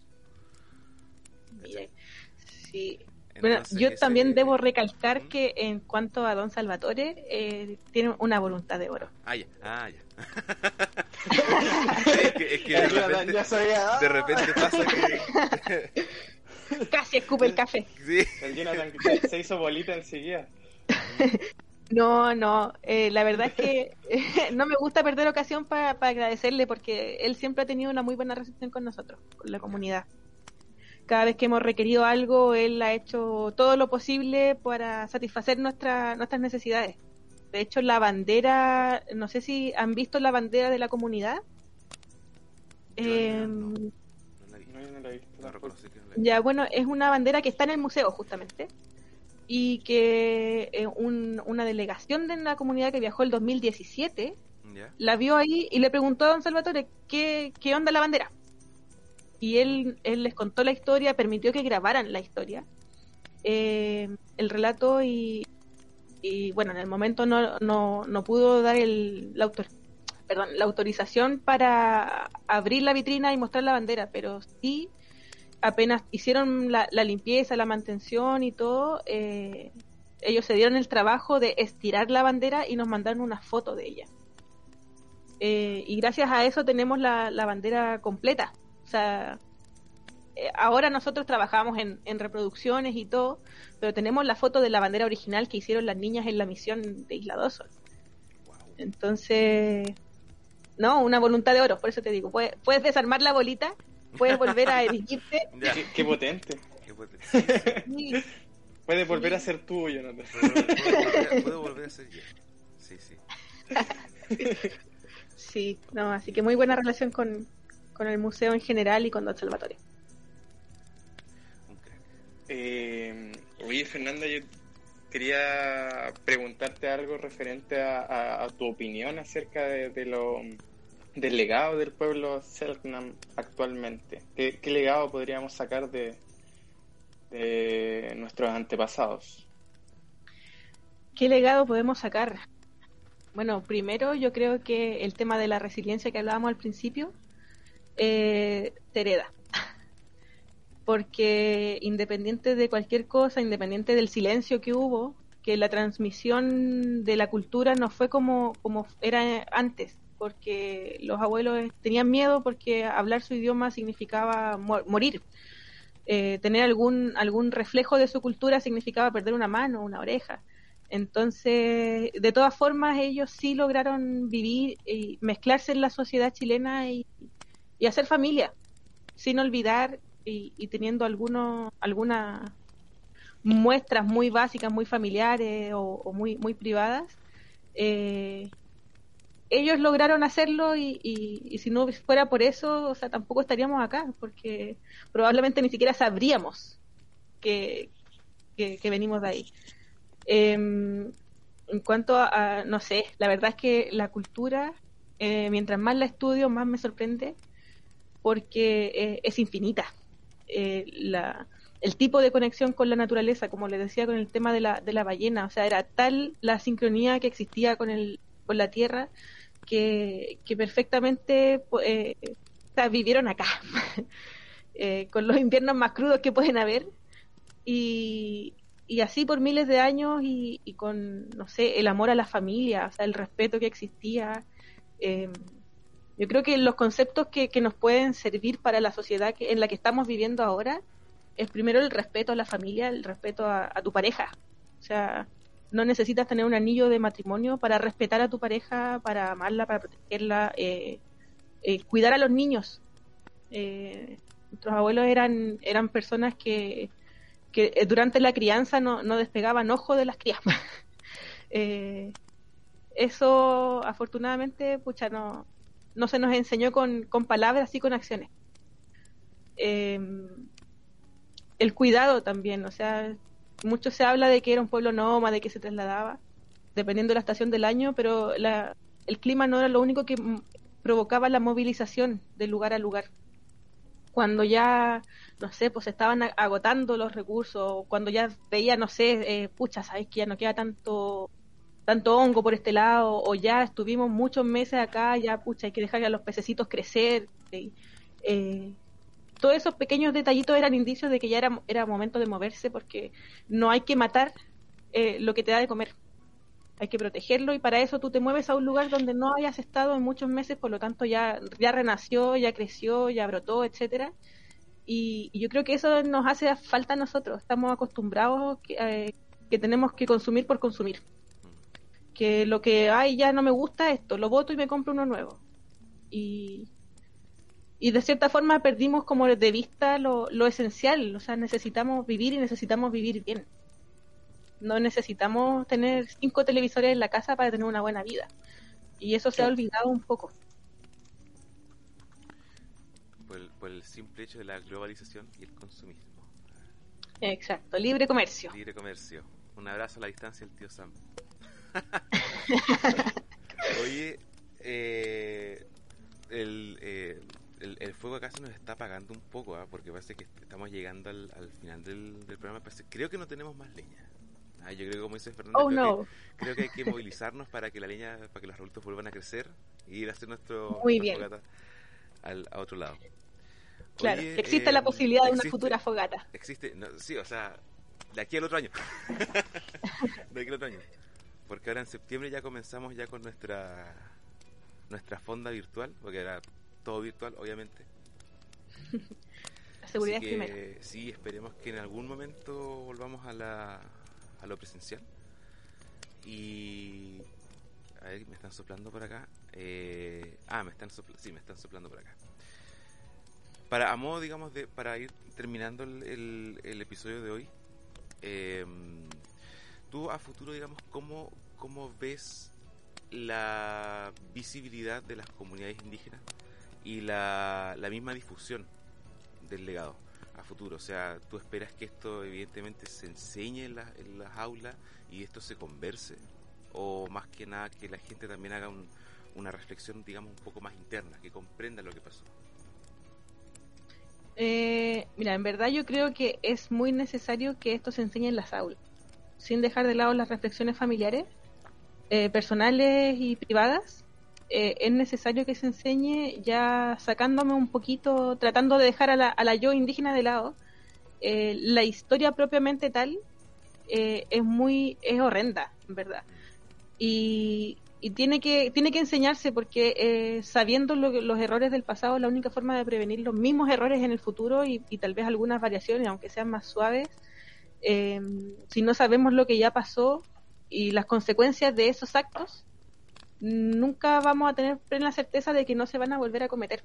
sí. Bueno, yo también debo recalcar que en cuanto a Don Salvatore, eh, tiene una voluntad de oro. Ah, ya. Ah, ya. es que, de, repente, de repente pasa que... Casi escupe el café. Sí. El Jonathan se hizo bolita enseguida. No, no, eh, la verdad es que no me gusta perder ocasión para agradecerle porque él siempre ha tenido una muy buena recepción con nosotros, con la comunidad. Cada vez que hemos requerido algo, él ha hecho todo lo posible para satisfacer nuestra, nuestras necesidades. De hecho, la bandera, no sé si han visto la bandera de la comunidad. Ya, bueno, es una bandera que está en el museo justamente y que eh, una delegación de la comunidad que viajó el 2017 la vio ahí y le preguntó a don Salvatore qué, qué onda la bandera. Y él, él les contó la historia, permitió que grabaran la historia, eh, el relato y, bueno, en el momento no, no, no pudo dar el, la, autor, perdón, la autorización para abrir la vitrina y mostrar la bandera, pero sí apenas hicieron la, limpieza, la mantención y todo, eh, ellos se dieron el trabajo de estirar la bandera y nos mandaron una foto de ella. Eh, y gracias a eso tenemos la, bandera completa. O sea, eh, ahora nosotros trabajamos en, reproducciones y todo, pero tenemos la foto de la bandera original que hicieron las niñas en la misión de Isla Dawson. Entonces, no, una voluntad de oro, por eso te digo, puedes desarmar la bolita puedes volver a erigirte. Qué, potente. Qué potente. Puedes volver a ser tú, yo no Puedo, volver a ser yo. Sí, sí. sí, no, así que muy buena relación con, con el museo en general y con Don Salvatore. Eh, oye, Fernanda, yo quería preguntarte algo referente a, tu opinión acerca de lo del legado del pueblo Selknam actualmente? ¿Qué, legado podríamos sacar de, de nuestros antepasados? ¿Qué legado podemos sacar? Bueno, primero yo creo que el tema de la resiliencia que hablábamos al principio eh. Porque independiente de cualquier cosa, independiente del silencio que hubo, que la transmisión de la cultura no fue como, como era antes porque los abuelos tenían miedo porque hablar su idioma significaba morir. Eh, tener algún, algún reflejo de su cultura significaba perder una mano, una oreja. Entonces, de todas formas, ellos sí lograron vivir y mezclarse en la sociedad chilena y, hacer familia, sin olvidar y, teniendo algunos, algunas muestras muy básicas, muy familiares o, muy, muy privadas, eh, ellos lograron hacerlo y, si no fuera por eso, o sea, tampoco estaríamos acá, porque probablemente ni siquiera sabríamos que, que, venimos de ahí. Em, en cuanto a, no sé, la verdad es que la cultura, eh, mientras más la estudio, más me sorprende, porque eh, es infinita. Eh, la, el tipo de conexión con la naturaleza, como le decía con el tema de la, de la ballena, o sea, era tal la sincronía que existía con, el, con la Tierra, que, perfectamente eh, vivieron acá, eh, con los inviernos más crudos que pueden haber, y, y así por miles de años y, con, no sé, el amor a la familia, o sea, el respeto que existía. Em, yo creo que los conceptos que, que, nos pueden servir para la sociedad que, en la que estamos viviendo ahora es primero el respeto a la familia, el respeto a, tu pareja. O sea, no necesitas tener un anillo de matrimonio para respetar a tu pareja, para amarla, para protegerla, eh, eh, cuidar a los niños. Eh, nuestros abuelos eran, eran personas que, que durante la crianza no, no despegaban ojo de las crías. eso, afortunadamente, pucha, no, no se nos enseñó con, con palabras y con acciones. el cuidado también, o sea, mucho se habla de que era un pueblo nómade, que se trasladaba, dependiendo de la estación del año, pero el clima no era lo único que provocaba la movilización de lugar a lugar. Cuando ya, no sé, pues estaban agotando los recursos, cuando ya veía, no sé, eh, pucha, sabes que ya no queda tanto tanto hongo por este lado, o ya estuvimos muchos meses acá, ya pucha, hay que dejar a los pececitos crecer. Eh, todos esos pequeños detallitos eran indicios de que ya era, era momento de moverse porque no hay que matar eh, lo que te da de comer. Hay que protegerlo y para eso tú te mueves a un lugar donde no hayas estado en muchos meses, por lo tanto ya, ya renació, ya creció, ya brotó, etcétera. Y, yo creo que eso nos hace falta a nosotros. Estamos acostumbrados que, eh, que tenemos que consumir por consumir. Que lo que hay ya no me gusta esto, lo voto y me compro uno nuevo. Y, y de cierta forma perdimos como de vista lo, lo esencial, o sea, necesitamos vivir y necesitamos vivir bien. No necesitamos tener cinco televisores en la casa para tener una buena vida. Y eso se ha olvidado un poco. Por el, simple hecho de la globalización y el consumismo. Exacto, libre comercio. Libre comercio. Un abrazo a la distancia el tío Sam. Oye, eh, el, eh, el, el, fuego acá se nos está apagando un poco, ¿ah? porque parece que estamos llegando al, al final del, programa. creo que no tenemos más leña. Ah, yo creo que como dice Fernando, oh, creo, que, creo, que, hay que movilizarnos para que la leña, para que los arbolitos vuelvan a crecer y ir a hacer nuestro Muy bien. fogata al, a otro lado. Claro, existe la eh, posibilidad de una futura fogata. Existe, sí, o sea, de aquí al otro año. de aquí al otro año. Porque ahora en septiembre ya comenzamos ya con nuestra nuestra fonda virtual, porque era todo virtual, obviamente. La seguridad es primero. Sí, esperemos que en algún momento volvamos a, la, a lo presencial. Y. A ver, me están soplando por acá. Eh, ah, me están soplando. Sí, me están soplando por acá. Para, a modo, digamos, de, para ir terminando el, el, episodio de hoy, eh, tú a futuro, digamos, ¿cómo, cómo ves la visibilidad de las comunidades indígenas y la, la misma difusión del legado a futuro. O sea, tú esperas que esto evidentemente se enseñe en, en las aulas y esto se converse, o más que nada que la gente también haga una reflexión, digamos, un poco más interna, que comprenda lo que pasó. Eh, mira, en verdad yo creo que es muy necesario que esto se enseñe en las aulas, sin dejar de lado las reflexiones familiares, eh, personales y privadas, eh, es necesario que se enseñe ya sacándome un poquito, tratando de dejar a la, a la yo indígena de lado, eh, la historia propiamente tal eh, es muy, es horrenda, en verdad. Y, y tiene que tiene que enseñarse porque sabiendo los errores del pasado la única forma de prevenir los mismos errores en el futuro y tal vez algunas variaciones aunque sean más suaves si no sabemos lo que ya pasó y las consecuencias de esos actos nunca vamos a tener plena certeza de que no se van a volver a cometer.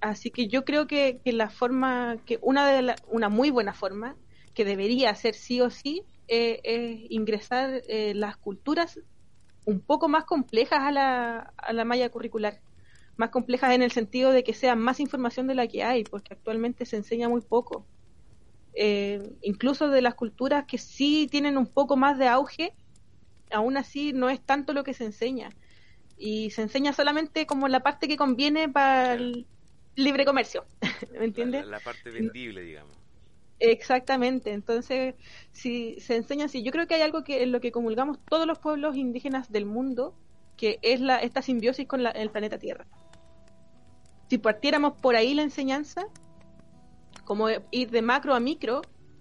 Así que yo creo que, la forma, que una de una muy buena forma, que debería ser sí o sí, eh, es ingresar eh, las culturas un poco más complejas a la, a la malla curricular. Más complejas en el sentido de que sea más información de la que hay, porque actualmente se enseña muy poco. Eh, incluso de las culturas que sí tienen un poco más de auge, aún así no es tanto lo que se enseña. Y se enseña solamente como la parte que conviene para el libre comercio. ¿Me entiendes? La, parte vendible, digamos. Exactamente, entonces si se enseña así, yo creo que hay algo que en lo que comulgamos todos los pueblos indígenas del mundo, que es la, esta simbiosis con el planeta Tierra. Si partiéramos por ahí la enseñanza, como ir de macro a micro,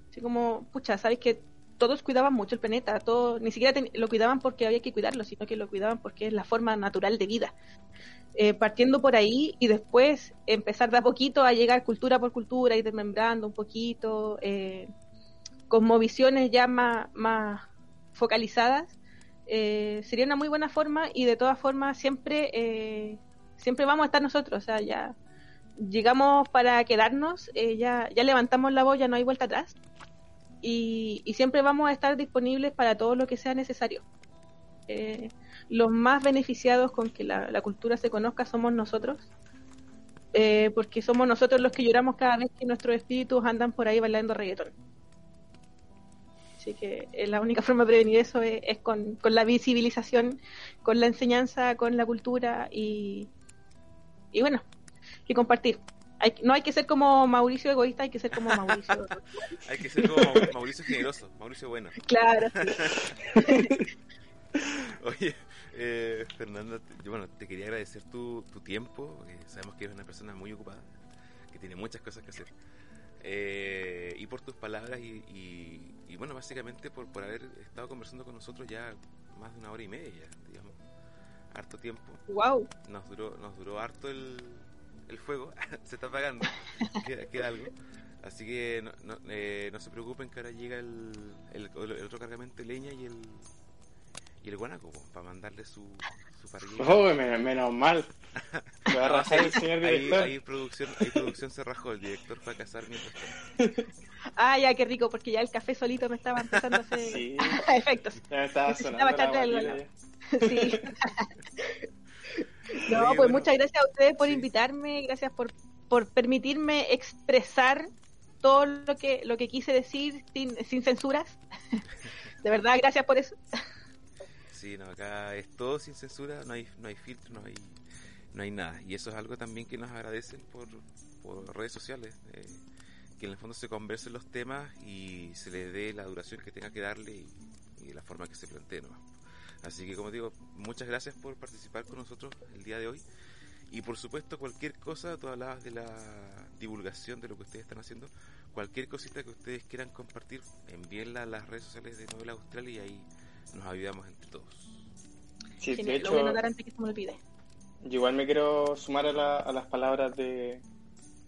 así como, pucha, sabes que todos cuidaban mucho el planeta, todo, ni siquiera lo cuidaban porque había que cuidarlo, sino que lo cuidaban porque es la forma natural de vida. Eh, partiendo por ahí y después empezar de a poquito a llegar cultura por cultura, y desmembrando un poquito, eh, con visiones ya más, más focalizadas, eh, sería una muy buena forma y de todas formas siempre, eh, siempre vamos a estar nosotros, o sea, ya llegamos para quedarnos, ya, ya levantamos la voz, ya no hay vuelta atrás y, siempre vamos a estar disponibles para todo lo que sea necesario. Eh, los más beneficiados con que la, cultura se conozca somos nosotros, eh, porque somos nosotros los que lloramos cada vez que nuestros espíritus andan por ahí bailando reggaetón. Así que eh, la única forma de prevenir eso es, con, con, la visibilización, con la enseñanza, con la cultura y, y bueno, y compartir no hay que ser como Mauricio egoísta, hay que ser como Mauricio. hay que ser como Mauricio generoso, Mauricio bueno. Claro. Oye, eh, Fernanda, yo, bueno, te quería agradecer tu, tu tiempo, sabemos que eres una persona muy ocupada, que tiene muchas cosas que hacer. Eh, y por tus palabras y, y, bueno, básicamente por, por haber estado conversando con nosotros ya más de una hora y media, digamos, harto tiempo. Wow. Nos duró, nos duró harto el, el fuego, se está apagando, queda, algo. Así que no, no, eh, no, se preocupen que ahora llega el, el, otro cargamento de leña y el, y el guanaco para mandarle su, su parrilla. Oh, menos, mal. Va a rajar el señor director. Ahí, producción, ahí producción se rajó, el director fue a casar mientras Ah, ya, qué rico, porque ya el café solito me estaba empezando a hacer sí. efectos. Ya me estaba sonando Sí. no, pues muchas gracias a ustedes por invitarme, gracias por, por permitirme expresar todo lo que lo que quise decir sin, sin censuras. De verdad, gracias por eso. Sí, no, acá es todo sin censura, no hay, no hay filtro, no hay, no hay nada. Y eso es algo también que nos agradecen por, por redes sociales, eh, que en el fondo se conversen los temas y se le dé la duración que tenga que darle y, y la forma que se plantee. ¿no? Así que como digo, muchas gracias por participar con nosotros el día de hoy. Y por supuesto, cualquier cosa, tú hablabas de la divulgación de lo que ustedes están haciendo, cualquier cosita que ustedes quieran compartir, envíenla a las redes sociales de Novela Austral y ahí nos ayudamos entre todos. Sí, de hecho, lo voy a antes que se me olvide. Yo igual me quiero sumar a, a las palabras de,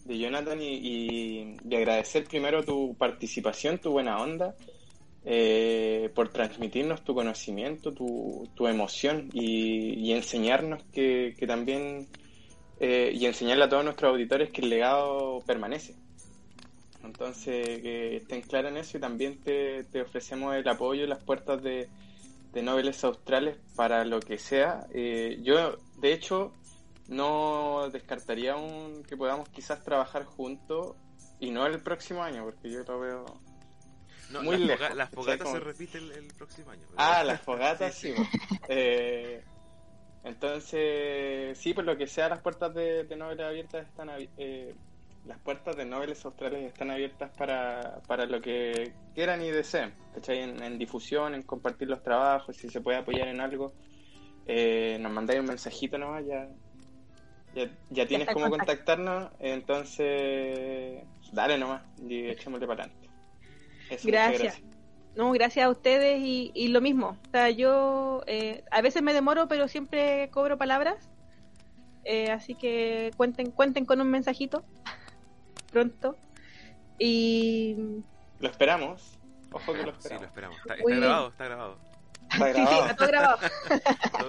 de Jonathan y, y, agradecer primero tu participación, tu buena onda eh, por transmitirnos tu conocimiento, tu, tu emoción y, enseñarnos que, también, eh, y enseñarle a todos nuestros auditores que el legado permanece. Entonces, que estén claros en eso y también te, ofrecemos el apoyo y las puertas de, de Noveles Australes para lo que sea. Eh, yo, de hecho, no descartaría un, que podamos quizás trabajar juntos y no el próximo año, porque yo lo veo no, Muy lejos. las fogatas se repiten el, próximo año. Ah, las fogatas sí. eh, entonces, sí, por lo que sea, las puertas de, de abiertas están eh, las puertas de noveles australes están abiertas para, para lo que quieran y deseen, ¿cachai? En, difusión, en compartir los trabajos, si se puede apoyar en algo, eh, nos mandáis un mensajito nomás, ya, ya, ya tienes cómo contactarnos, entonces dale nomás y echémosle para adelante gracias. No, gracias a ustedes y, lo mismo. O sea, yo eh, a veces me demoro, pero siempre cobro palabras. Eh, así que cuenten, cuenten con un mensajito pronto. Y. Lo esperamos. Ojo que lo esperamos. Sí, lo esperamos. está grabado, está grabado. Está grabado. Sí, sí, todo grabado.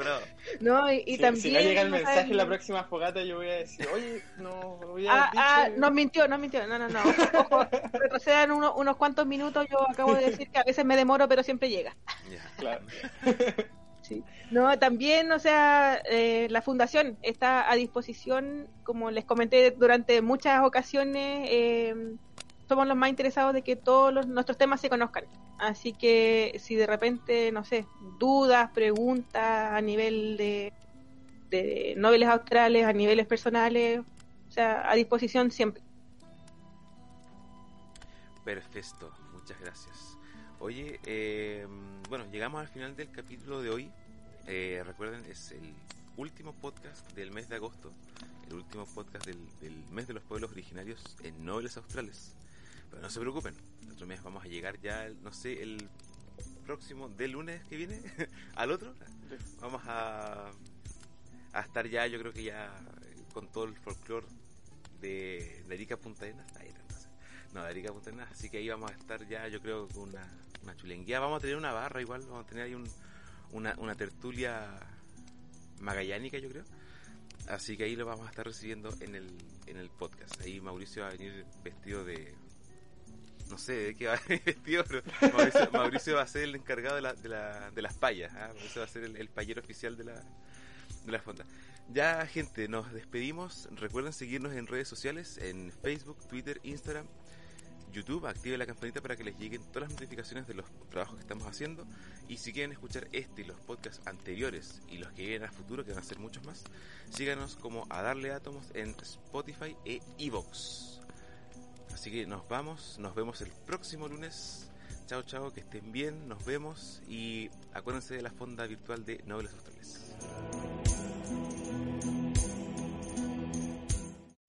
grabado. No, y, también. Si no llega el mensaje en la próxima fogata, yo voy a decir, oye, no, voy a. Ah, ah, no mintió, no mintió. No, no, no. Ojo, retrocedan uno, unos cuantos minutos. Yo acabo de decir que a veces me demoro, pero siempre llega. Claro. Sí. No, también, o sea, eh, la fundación está a disposición, como les comenté durante muchas ocasiones. Eh, somos los más interesados de que todos nuestros temas se conozcan. Así que si de repente, no sé, dudas, preguntas a nivel de, de noveles australes, a niveles personales, o sea, a disposición siempre. Perfecto, muchas gracias. Oye, eh, bueno, llegamos al final del capítulo de hoy. Eh, recuerden, es el último podcast del mes de agosto, el último podcast del, mes de los pueblos originarios en Noveles Australes. Pero no se preocupen, el otro mes vamos a llegar ya, no sé, el próximo, del lunes que viene, al otro, vamos a, a estar ya, yo creo que ya con todo el folclore de, de Erika Punta Arenas, no, de Erika Punta Arenas, así que ahí vamos a estar ya, yo creo, con una, una chulenguía, vamos a tener una barra igual, vamos a tener ahí un, una, una tertulia magallánica, yo creo. Así que ahí lo vamos a estar recibiendo en el, en el podcast. Ahí Mauricio va a venir vestido de, no sé qué va a vestido, pero Mauricio, va a ser el encargado de, la, de, la, de las payas. ¿ah? Mauricio va a ser el, payero oficial de la, de la fonda. Ya, gente, nos despedimos. Recuerden seguirnos en redes sociales, en Facebook, Twitter, Instagram, YouTube. Active la campanita para que les lleguen todas las notificaciones de los trabajos que estamos haciendo. Y si quieren escuchar este y los podcasts anteriores y los que vienen a futuro, que van a ser muchos más, síganos como a darle átomos en Spotify e Evox. Así que nos vamos, nos vemos el próximo lunes. Chao, chao, que estén bien, nos vemos y acuérdense de la fonda virtual de Nobles Australes.